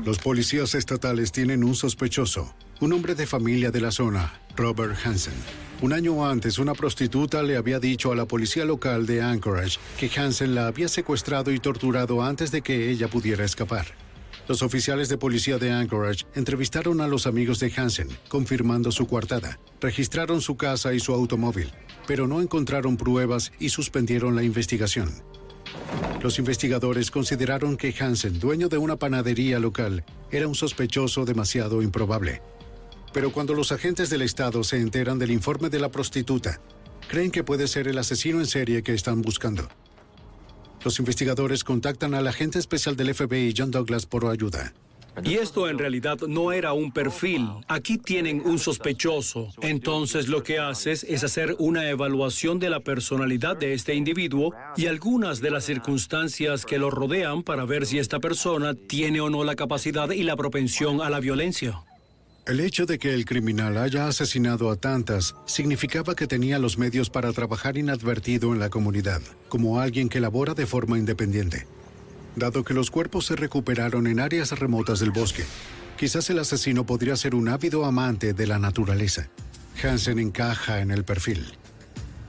Los policías estatales tienen un sospechoso, un hombre de familia de la zona, Robert Hansen. Un año antes, una prostituta le había dicho a la policía local de Anchorage que Hansen la había secuestrado y torturado antes de que ella pudiera escapar. Los oficiales de policía de Anchorage entrevistaron a los amigos de Hansen, confirmando su coartada. Registraron su casa y su automóvil, pero no encontraron pruebas y suspendieron la investigación. Los investigadores consideraron que Hansen, dueño de una panadería local, era un sospechoso demasiado improbable. Pero cuando los agentes del Estado se enteran del informe de la prostituta, creen que puede ser el asesino en serie que están buscando. Los investigadores contactan al agente especial del FBI, John Douglas, por ayuda. Y esto en realidad no era un perfil. Aquí tienen un sospechoso. Entonces lo que haces es hacer una evaluación de la personalidad de este individuo y algunas de las circunstancias que lo rodean para ver si esta persona tiene o no la capacidad y la propensión a la violencia. El hecho de que el criminal haya asesinado a tantas significaba que tenía los medios para trabajar inadvertido en la comunidad, como alguien que labora de forma independiente. Dado que los cuerpos se recuperaron en áreas remotas del bosque, quizás el asesino podría ser un ávido amante de la naturaleza. Hansen encaja en el perfil.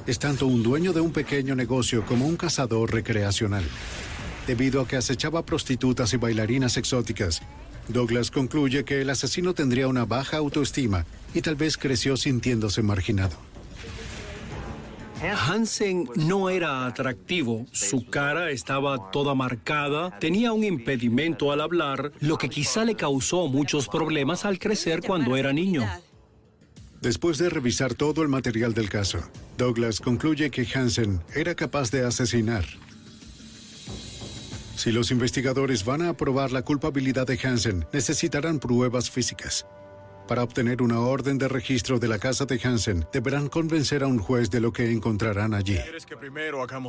Es tanto un dueño de un pequeño negocio como un cazador recreacional. Debido a que acechaba prostitutas y bailarinas exóticas, Douglas concluye que el asesino tendría una baja autoestima y tal vez creció sintiéndose marginado. Hansen no era atractivo, su cara estaba toda marcada, tenía un impedimento al hablar, lo que quizá le causó muchos problemas al crecer cuando era niño. Después de revisar todo el material del caso, Douglas concluye que Hansen era capaz de asesinar. Si los investigadores van a aprobar la culpabilidad de Hansen, necesitarán pruebas físicas. Para obtener una orden de registro de la casa de Hansen, deberán convencer a un juez de lo que encontrarán allí.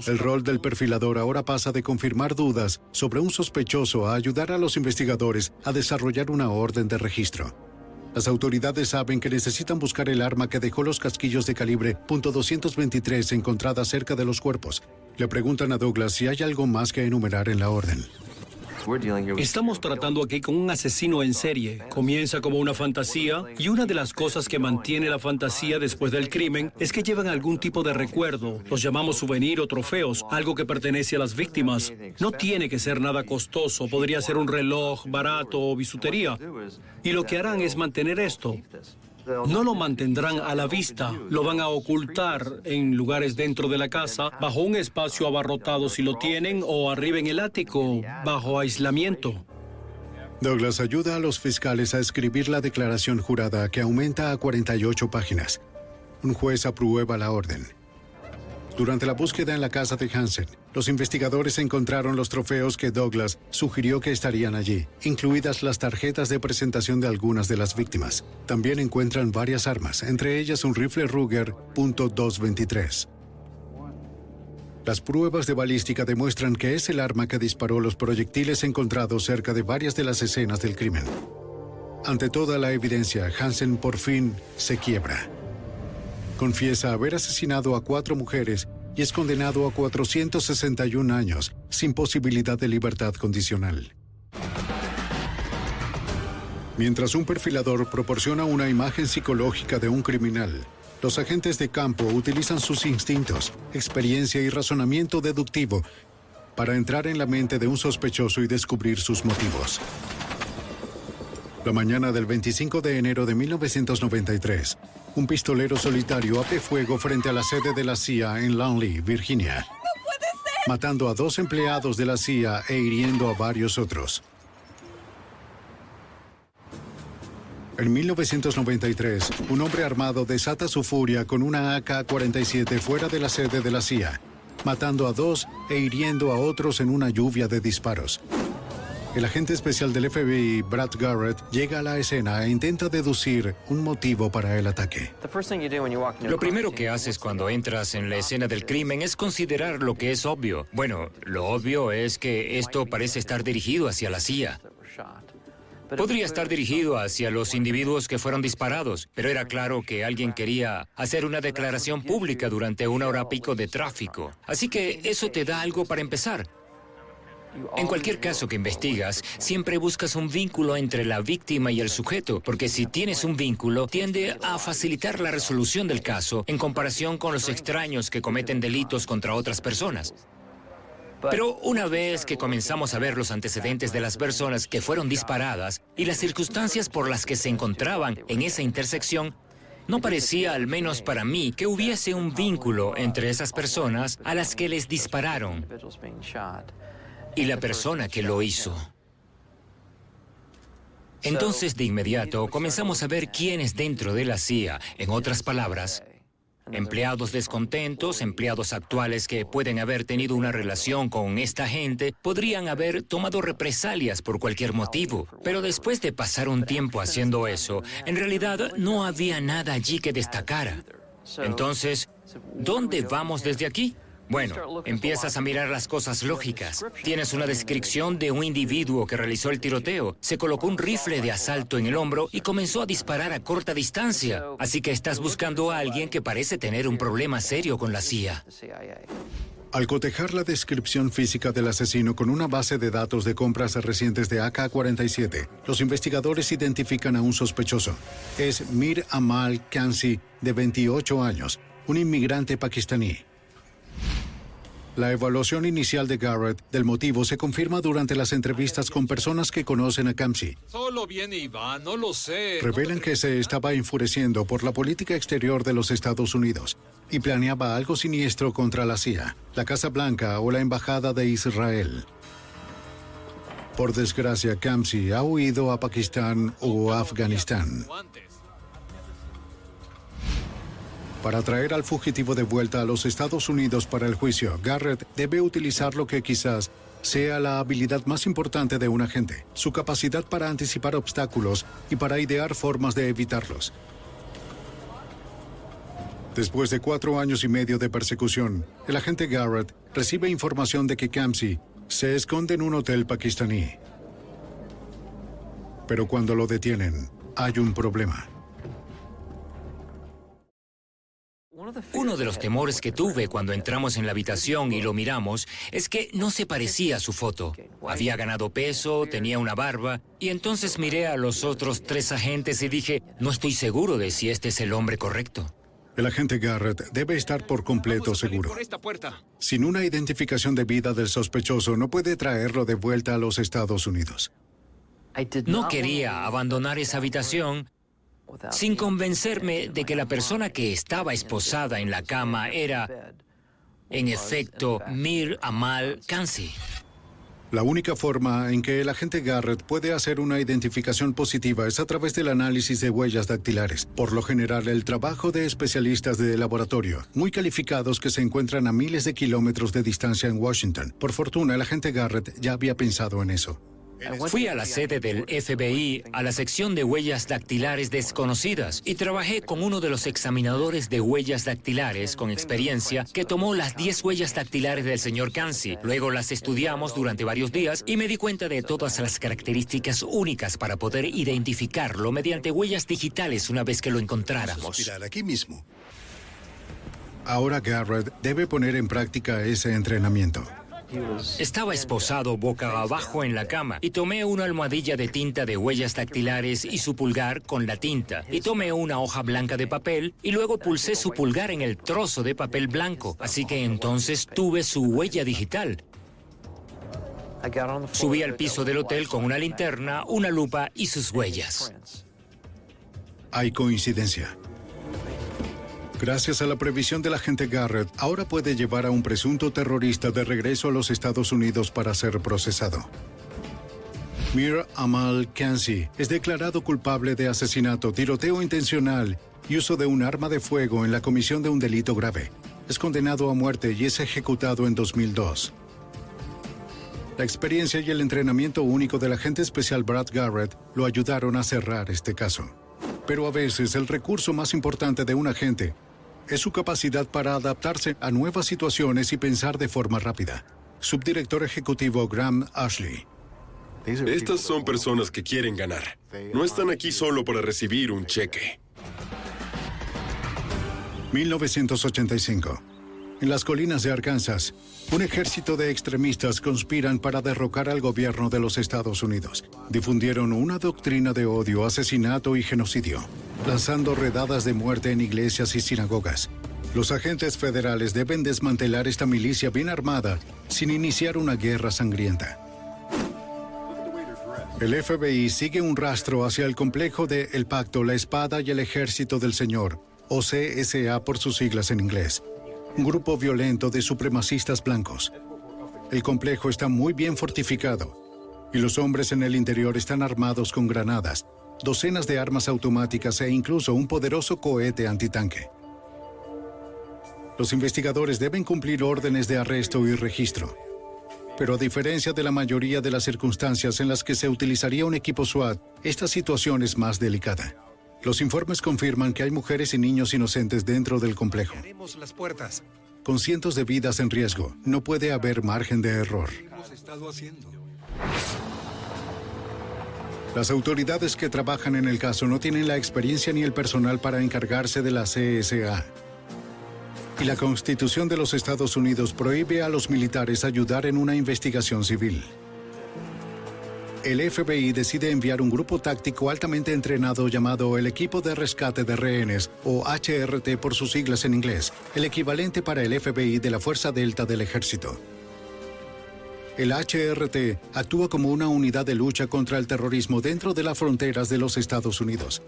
El rol del perfilador ahora pasa de confirmar dudas sobre un sospechoso a ayudar a los investigadores a desarrollar una orden de registro. Las autoridades saben que necesitan buscar el arma que dejó los casquillos de calibre .223 encontradas cerca de los cuerpos. Le preguntan a Douglas si hay algo más que enumerar en la orden. Estamos tratando aquí con un asesino en serie. Comienza como una fantasía y una de las cosas que mantiene la fantasía después del crimen es que llevan algún tipo de recuerdo. Los llamamos souvenir o trofeos, algo que pertenece a las víctimas. No tiene que ser nada costoso, podría ser un reloj barato o bisutería. Y lo que harán es mantener esto. No lo mantendrán a la vista, lo van a ocultar en lugares dentro de la casa, bajo un espacio abarrotado si lo tienen, o arriba en el ático, bajo aislamiento. Douglas ayuda a los fiscales a escribir la declaración jurada que aumenta a 48 páginas. Un juez aprueba la orden. Durante la búsqueda en la casa de Hansen, los investigadores encontraron los trofeos que Douglas sugirió que estarían allí, incluidas las tarjetas de presentación de algunas de las víctimas. También encuentran varias armas, entre ellas un rifle Ruger .223. Las pruebas de balística demuestran que es el arma que disparó los proyectiles encontrados cerca de varias de las escenas del crimen. Ante toda la evidencia, Hansen por fin se quiebra. Confiesa haber asesinado a cuatro mujeres y es condenado a 461 años, sin posibilidad de libertad condicional. Mientras un perfilador proporciona una imagen psicológica de un criminal, los agentes de campo utilizan sus instintos, experiencia y razonamiento deductivo para entrar en la mente de un sospechoso y descubrir sus motivos. La mañana del 25 de enero de 1993, un pistolero solitario abre fuego frente a la sede de la CIA en Longley, Virginia, matando a dos empleados de la CIA e hiriendo a varios otros. En 1993, un hombre armado desata su furia con una AK-47 fuera de la sede de la CIA, matando a dos e hiriendo a otros en una lluvia de disparos. El agente especial del FBI, Brad Garrett, llega a la escena e intenta deducir un motivo para el ataque. Lo primero que haces cuando entras en la escena del crimen es considerar lo que es obvio. Bueno, lo obvio es que esto parece estar dirigido hacia la CIA. Podría estar dirigido hacia los individuos que fueron disparados, pero era claro que alguien quería hacer una declaración pública durante una hora pico de tráfico. Así que eso te da algo para empezar. En cualquier caso que investigas, siempre buscas un vínculo entre la víctima y el sujeto, porque si tienes un vínculo, tiende a facilitar la resolución del caso en comparación con los extraños que cometen delitos contra otras personas. Pero una vez que comenzamos a ver los antecedentes de las personas que fueron disparadas y las circunstancias por las que se encontraban en esa intersección, no parecía, al menos para mí, que hubiese un vínculo entre esas personas a las que les dispararon y la persona que lo hizo. Entonces, de inmediato, comenzamos a ver quiénes dentro de la CIA, en otras palabras, empleados descontentos, empleados actuales que pueden haber tenido una relación con esta gente, podrían haber tomado represalias por cualquier motivo. Pero después de pasar un tiempo haciendo eso, en realidad no había nada allí que destacara. Entonces, ¿dónde vamos desde aquí? Bueno, empiezas a mirar las cosas lógicas. Tienes una descripción de un individuo que realizó el tiroteo. Se colocó un rifle de asalto en el hombro y comenzó a disparar a corta distancia. Así que estás buscando a alguien que parece tener un problema serio con la CIA. Al cotejar la descripción física del asesino con una base de datos de compras recientes de AK-47, los investigadores identifican a un sospechoso. Es Mir Amal Kansi, de 28 años, un inmigrante pakistaní. La evaluación inicial de Garrett del motivo se confirma durante las entrevistas con personas que conocen a Kamsi. Solo viene Iván, no lo sé. Revelan que se estaba enfureciendo por la política exterior de los Estados Unidos y planeaba algo siniestro contra la CIA, la Casa Blanca o la Embajada de Israel. Por desgracia, Kamsi ha huido a Pakistán o Afganistán. Para traer al fugitivo de vuelta a los Estados Unidos para el juicio, Garrett debe utilizar lo que quizás sea la habilidad más importante de un agente, su capacidad para anticipar obstáculos y para idear formas de evitarlos. Después de cuatro años y medio de persecución, el agente Garrett recibe información de que Kamsi se esconde en un hotel pakistaní. Pero cuando lo detienen, hay un problema. Uno de los temores que tuve cuando entramos en la habitación y lo miramos es que no se parecía a su foto. Había ganado peso, tenía una barba, y entonces miré a los otros tres agentes y dije, no estoy seguro de si este es el hombre correcto. El agente Garrett debe estar por completo seguro. Sin una identificación debida del sospechoso, no puede traerlo de vuelta a los Estados Unidos. No quería abandonar esa habitación sin convencerme de que la persona que estaba esposada en la cama era, en efecto, Mir Amal Kansi. La única forma en que el agente Garrett puede hacer una identificación positiva es a través del análisis de huellas dactilares. Por lo general, el trabajo de especialistas de laboratorio, muy calificados que se encuentran a miles de kilómetros de distancia en Washington. Por fortuna, el agente Garrett ya había pensado en eso. Fui a la sede del FBI, a la sección de huellas dactilares desconocidas, y trabajé con uno de los examinadores de huellas dactilares con experiencia que tomó las 10 huellas dactilares del señor Kansi. Luego las estudiamos durante varios días y me di cuenta de todas las características únicas para poder identificarlo mediante huellas digitales una vez que lo encontráramos. aquí mismo. Ahora Garrett debe poner en práctica ese entrenamiento. Estaba esposado boca abajo en la cama y tomé una almohadilla de tinta de huellas dactilares y su pulgar con la tinta. Y tomé una hoja blanca de papel y luego pulsé su pulgar en el trozo de papel blanco. Así que entonces tuve su huella digital. Subí al piso del hotel con una linterna, una lupa y sus huellas. Hay coincidencia. Gracias a la previsión del agente Garrett, ahora puede llevar a un presunto terrorista de regreso a los Estados Unidos para ser procesado. Mir Amal Kansi es declarado culpable de asesinato, tiroteo intencional y uso de un arma de fuego en la comisión de un delito grave. Es condenado a muerte y es ejecutado en 2002. La experiencia y el entrenamiento único del agente especial Brad Garrett lo ayudaron a cerrar este caso. Pero a veces el recurso más importante de un agente es su capacidad para adaptarse a nuevas situaciones y pensar de forma rápida. Subdirector ejecutivo Graham Ashley. Estas son personas que quieren ganar. No están aquí solo para recibir un cheque. 1985. En las colinas de Arkansas, un ejército de extremistas conspiran para derrocar al gobierno de los Estados Unidos. Difundieron una doctrina de odio, asesinato y genocidio, lanzando redadas de muerte en iglesias y sinagogas. Los agentes federales deben desmantelar esta milicia bien armada sin iniciar una guerra sangrienta. El FBI sigue un rastro hacia el complejo de El Pacto, la Espada y el Ejército del Señor, o CSA por sus siglas en inglés, grupo violento de supremacistas blancos. El complejo está muy bien fortificado y los hombres en el interior están armados con granadas, docenas de armas automáticas e incluso un poderoso cohete antitanque. Los investigadores deben cumplir órdenes de arresto y registro pero a diferencia de la mayoría de las circunstancias en las que se utilizaría un equipo SWAT, esta situación es más delicada. Los informes confirman que hay mujeres y niños inocentes dentro del complejo. las puertas. Con cientos de vidas en riesgo, no puede haber margen de error. Las autoridades que trabajan en el caso no tienen la experiencia ni el personal para encargarse de la CSA y la Constitución de los Estados Unidos prohíbe a los militares ayudar en una investigación civil. El FBI decide enviar un grupo táctico altamente entrenado llamado el Equipo de Rescate de Rehenes, o HRT por sus siglas en inglés, el equivalente para el FBI de la Fuerza Delta del Ejército. El HRT actúa como una unidad de lucha contra el terrorismo dentro de las fronteras de los Estados Unidos.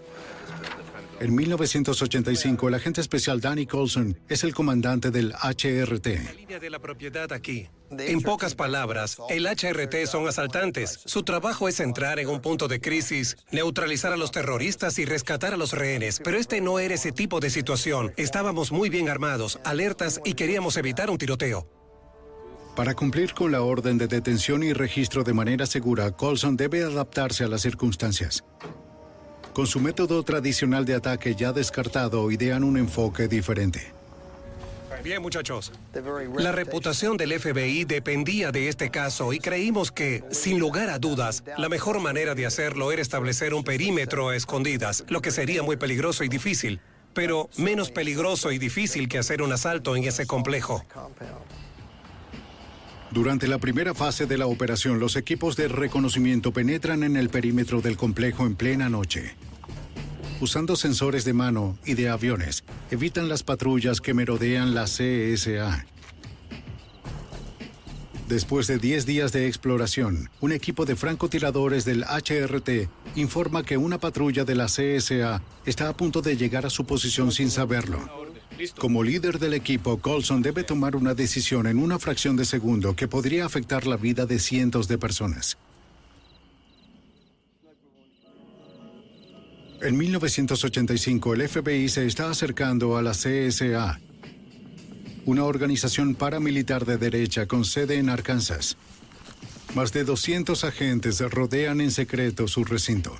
En 1985, el agente especial Danny Colson es el comandante del HRT. línea de la propiedad aquí. En pocas palabras, el HRT son asaltantes. Su trabajo es entrar en un punto de crisis, neutralizar a los terroristas y rescatar a los rehenes. Pero este no era ese tipo de situación. Estábamos muy bien armados, alertas y queríamos evitar un tiroteo. Para cumplir con la orden de detención y registro de manera segura, Colson debe adaptarse a las circunstancias. Con su método tradicional de ataque ya descartado, idean un enfoque diferente. Bien, muchachos. La reputación del FBI dependía de este caso y creímos que, sin lugar a dudas, la mejor manera de hacerlo era establecer un perímetro a escondidas, lo que sería muy peligroso y difícil, pero menos peligroso y difícil que hacer un asalto en ese complejo. Durante la primera fase de la operación, los equipos de reconocimiento penetran en el perímetro del complejo en plena noche. Usando sensores de mano y de aviones, evitan las patrullas que merodean la CSA. Después de 10 días de exploración, un equipo de francotiradores del HRT informa que una patrulla de la CSA está a punto de llegar a su posición sin saberlo. Como líder del equipo, Colson debe tomar una decisión en una fracción de segundo que podría afectar la vida de cientos de personas. En 1985, el FBI se está acercando a la CSA, una organización paramilitar de derecha con sede en Arkansas. Más de 200 agentes rodean en secreto su recinto.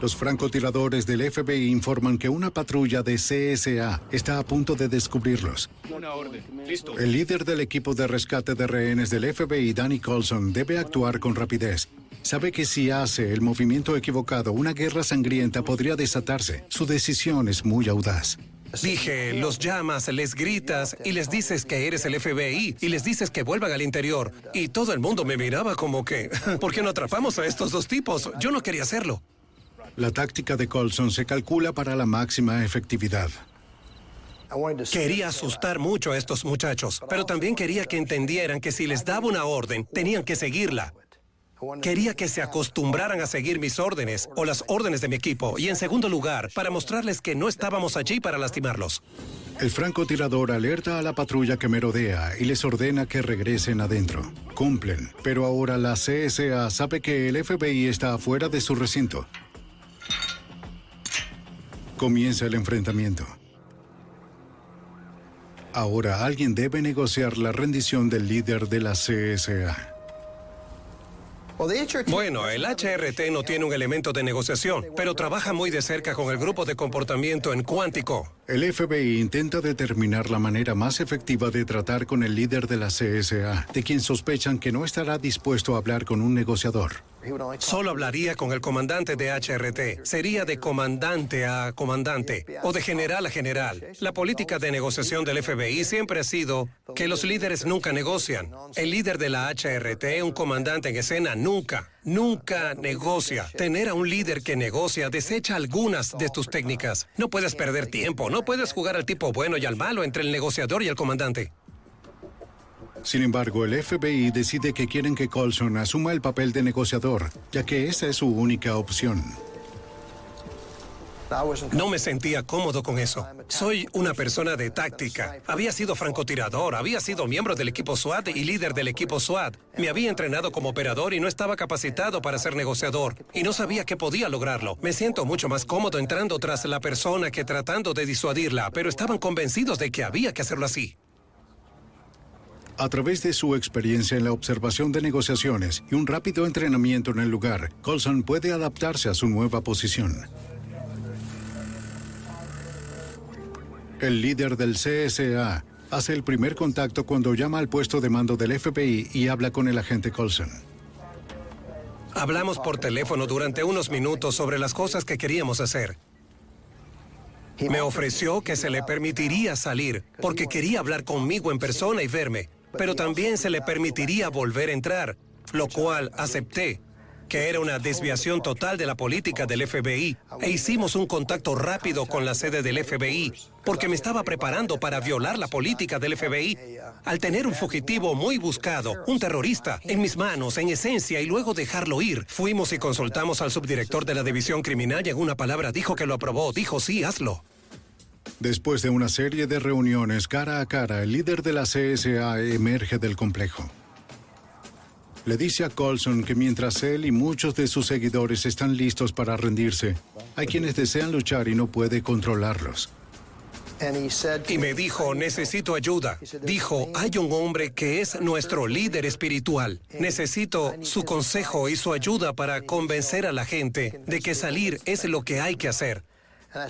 Los francotiradores del FBI informan que una patrulla de CSA está a punto de descubrirlos. Una orden. Listo. El líder del equipo de rescate de rehenes del FBI, Danny Colson, debe actuar con rapidez. Sabe que si hace el movimiento equivocado, una guerra sangrienta podría desatarse. Su decisión es muy audaz. Dije, los llamas, les gritas y les dices que eres el FBI y les dices que vuelvan al interior. Y todo el mundo me miraba como que, ¿por qué no atrapamos a estos dos tipos? Yo no quería hacerlo. La táctica de Colson se calcula para la máxima efectividad. Quería asustar mucho a estos muchachos, pero también quería que entendieran que si les daba una orden, tenían que seguirla. Quería que se acostumbraran a seguir mis órdenes o las órdenes de mi equipo. Y en segundo lugar, para mostrarles que no estábamos allí para lastimarlos. El francotirador alerta a la patrulla que merodea y les ordena que regresen adentro. Cumplen, pero ahora la CSA sabe que el FBI está afuera de su recinto. Comienza el enfrentamiento. Ahora alguien debe negociar la rendición del líder de la CSA. Bueno, el HRT no tiene un elemento de negociación, pero trabaja muy de cerca con el grupo de comportamiento en Cuántico. El FBI intenta determinar la manera más efectiva de tratar con el líder de la CSA, de quien sospechan que no estará dispuesto a hablar con un negociador. Solo hablaría con el comandante de HRT. Sería de comandante a comandante o de general a general. La política de negociación del FBI siempre ha sido que los líderes nunca negocian. El líder de la HRT, un comandante en escena, nunca, nunca negocia. Tener a un líder que negocia desecha algunas de tus técnicas. No puedes perder tiempo, no puedes jugar al tipo bueno y al malo entre el negociador y el comandante. Sin embargo, el FBI decide que quieren que Colson asuma el papel de negociador, ya que esa es su única opción. No me sentía cómodo con eso. Soy una persona de táctica. Había sido francotirador, había sido miembro del equipo SWAT y líder del equipo SWAT. Me había entrenado como operador y no estaba capacitado para ser negociador. Y no sabía que podía lograrlo. Me siento mucho más cómodo entrando tras la persona que tratando de disuadirla, pero estaban convencidos de que había que hacerlo así. A través de su experiencia en la observación de negociaciones y un rápido entrenamiento en el lugar, Colson puede adaptarse a su nueva posición. El líder del CSA hace el primer contacto cuando llama al puesto de mando del FBI y habla con el agente Colson. Hablamos por teléfono durante unos minutos sobre las cosas que queríamos hacer. Me ofreció que se le permitiría salir porque quería hablar conmigo en persona y verme pero también se le permitiría volver a entrar, lo cual acepté, que era una desviación total de la política del FBI, e hicimos un contacto rápido con la sede del FBI, porque me estaba preparando para violar la política del FBI. Al tener un fugitivo muy buscado, un terrorista, en mis manos, en esencia, y luego dejarlo ir, fuimos y consultamos al subdirector de la división criminal y en una palabra dijo que lo aprobó, dijo sí, hazlo. Después de una serie de reuniones cara a cara, el líder de la CSA emerge del complejo. Le dice a Colson que mientras él y muchos de sus seguidores están listos para rendirse, hay quienes desean luchar y no puede controlarlos. Y me dijo, necesito ayuda. Dijo, hay un hombre que es nuestro líder espiritual. Necesito su consejo y su ayuda para convencer a la gente de que salir es lo que hay que hacer.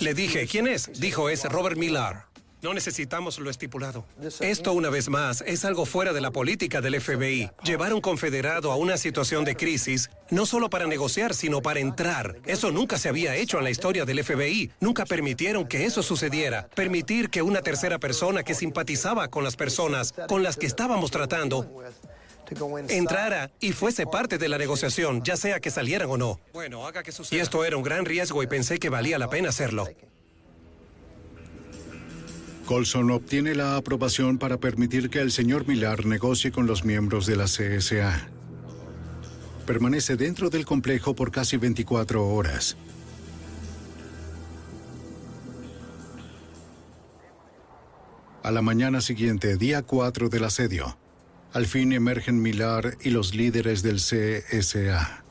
Le dije, ¿quién es? Dijo, es Robert Millar. No necesitamos lo estipulado. Esto, una vez más, es algo fuera de la política del FBI. Llevar a un confederado a una situación de crisis, no solo para negociar, sino para entrar. Eso nunca se había hecho en la historia del FBI. Nunca permitieron que eso sucediera. Permitir que una tercera persona que simpatizaba con las personas con las que estábamos tratando entrara y fuese parte de la negociación, ya sea que salieran o no. Y esto era un gran riesgo y pensé que valía la pena hacerlo. Colson obtiene la aprobación para permitir que el señor Millar negocie con los miembros de la CSA. Permanece dentro del complejo por casi 24 horas. A la mañana siguiente, día 4 del asedio, al fin emergen Millar y los líderes del CSA.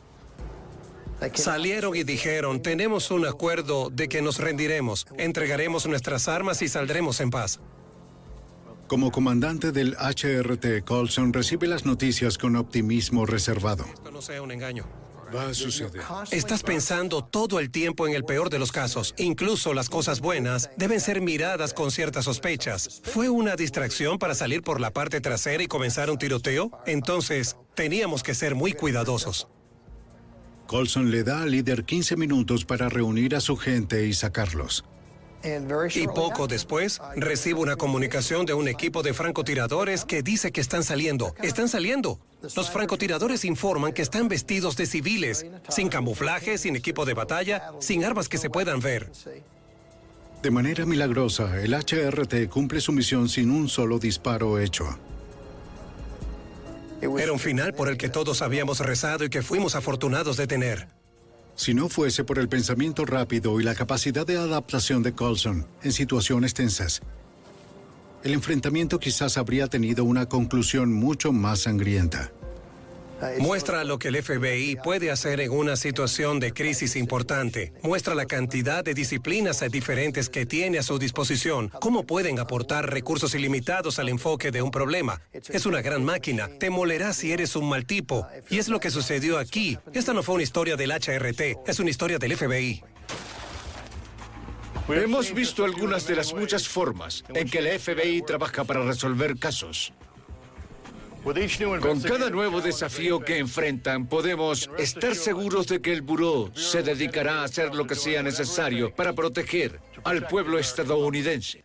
Salieron y dijeron, tenemos un acuerdo de que nos rendiremos, entregaremos nuestras armas y saldremos en paz. Como comandante del HRT, Colson recibe las noticias con optimismo reservado. Esto no sea un engaño. Va a suceder. Estás pensando todo el tiempo en el peor de los casos. Incluso las cosas buenas deben ser miradas con ciertas sospechas. ¿Fue una distracción para salir por la parte trasera y comenzar un tiroteo? Entonces, teníamos que ser muy cuidadosos. Colson le da al líder 15 minutos para reunir a su gente y sacarlos. Y poco después, recibo una comunicación de un equipo de francotiradores que dice que están saliendo. Están saliendo. Los francotiradores informan que están vestidos de civiles, sin camuflaje, sin equipo de batalla, sin armas que se puedan ver. De manera milagrosa, el HRT cumple su misión sin un solo disparo hecho. Era un final por el que todos habíamos rezado y que fuimos afortunados de tener. Si no fuese por el pensamiento rápido y la capacidad de adaptación de Colson en situaciones tensas, el enfrentamiento quizás habría tenido una conclusión mucho más sangrienta. Muestra lo que el FBI puede hacer en una situación de crisis importante. Muestra la cantidad de disciplinas diferentes que tiene a su disposición. Cómo pueden aportar recursos ilimitados al enfoque de un problema. Es una gran máquina. Te molerá si eres un mal tipo. Y es lo que sucedió aquí. Esta no fue una historia del HRT, es una historia del FBI. Hemos visto algunas de las muchas formas en que el FBI trabaja para resolver casos. Con cada nuevo desafío que enfrentan, podemos estar seguros de que el buró se dedicará a hacer lo que sea necesario para proteger al pueblo estadounidense.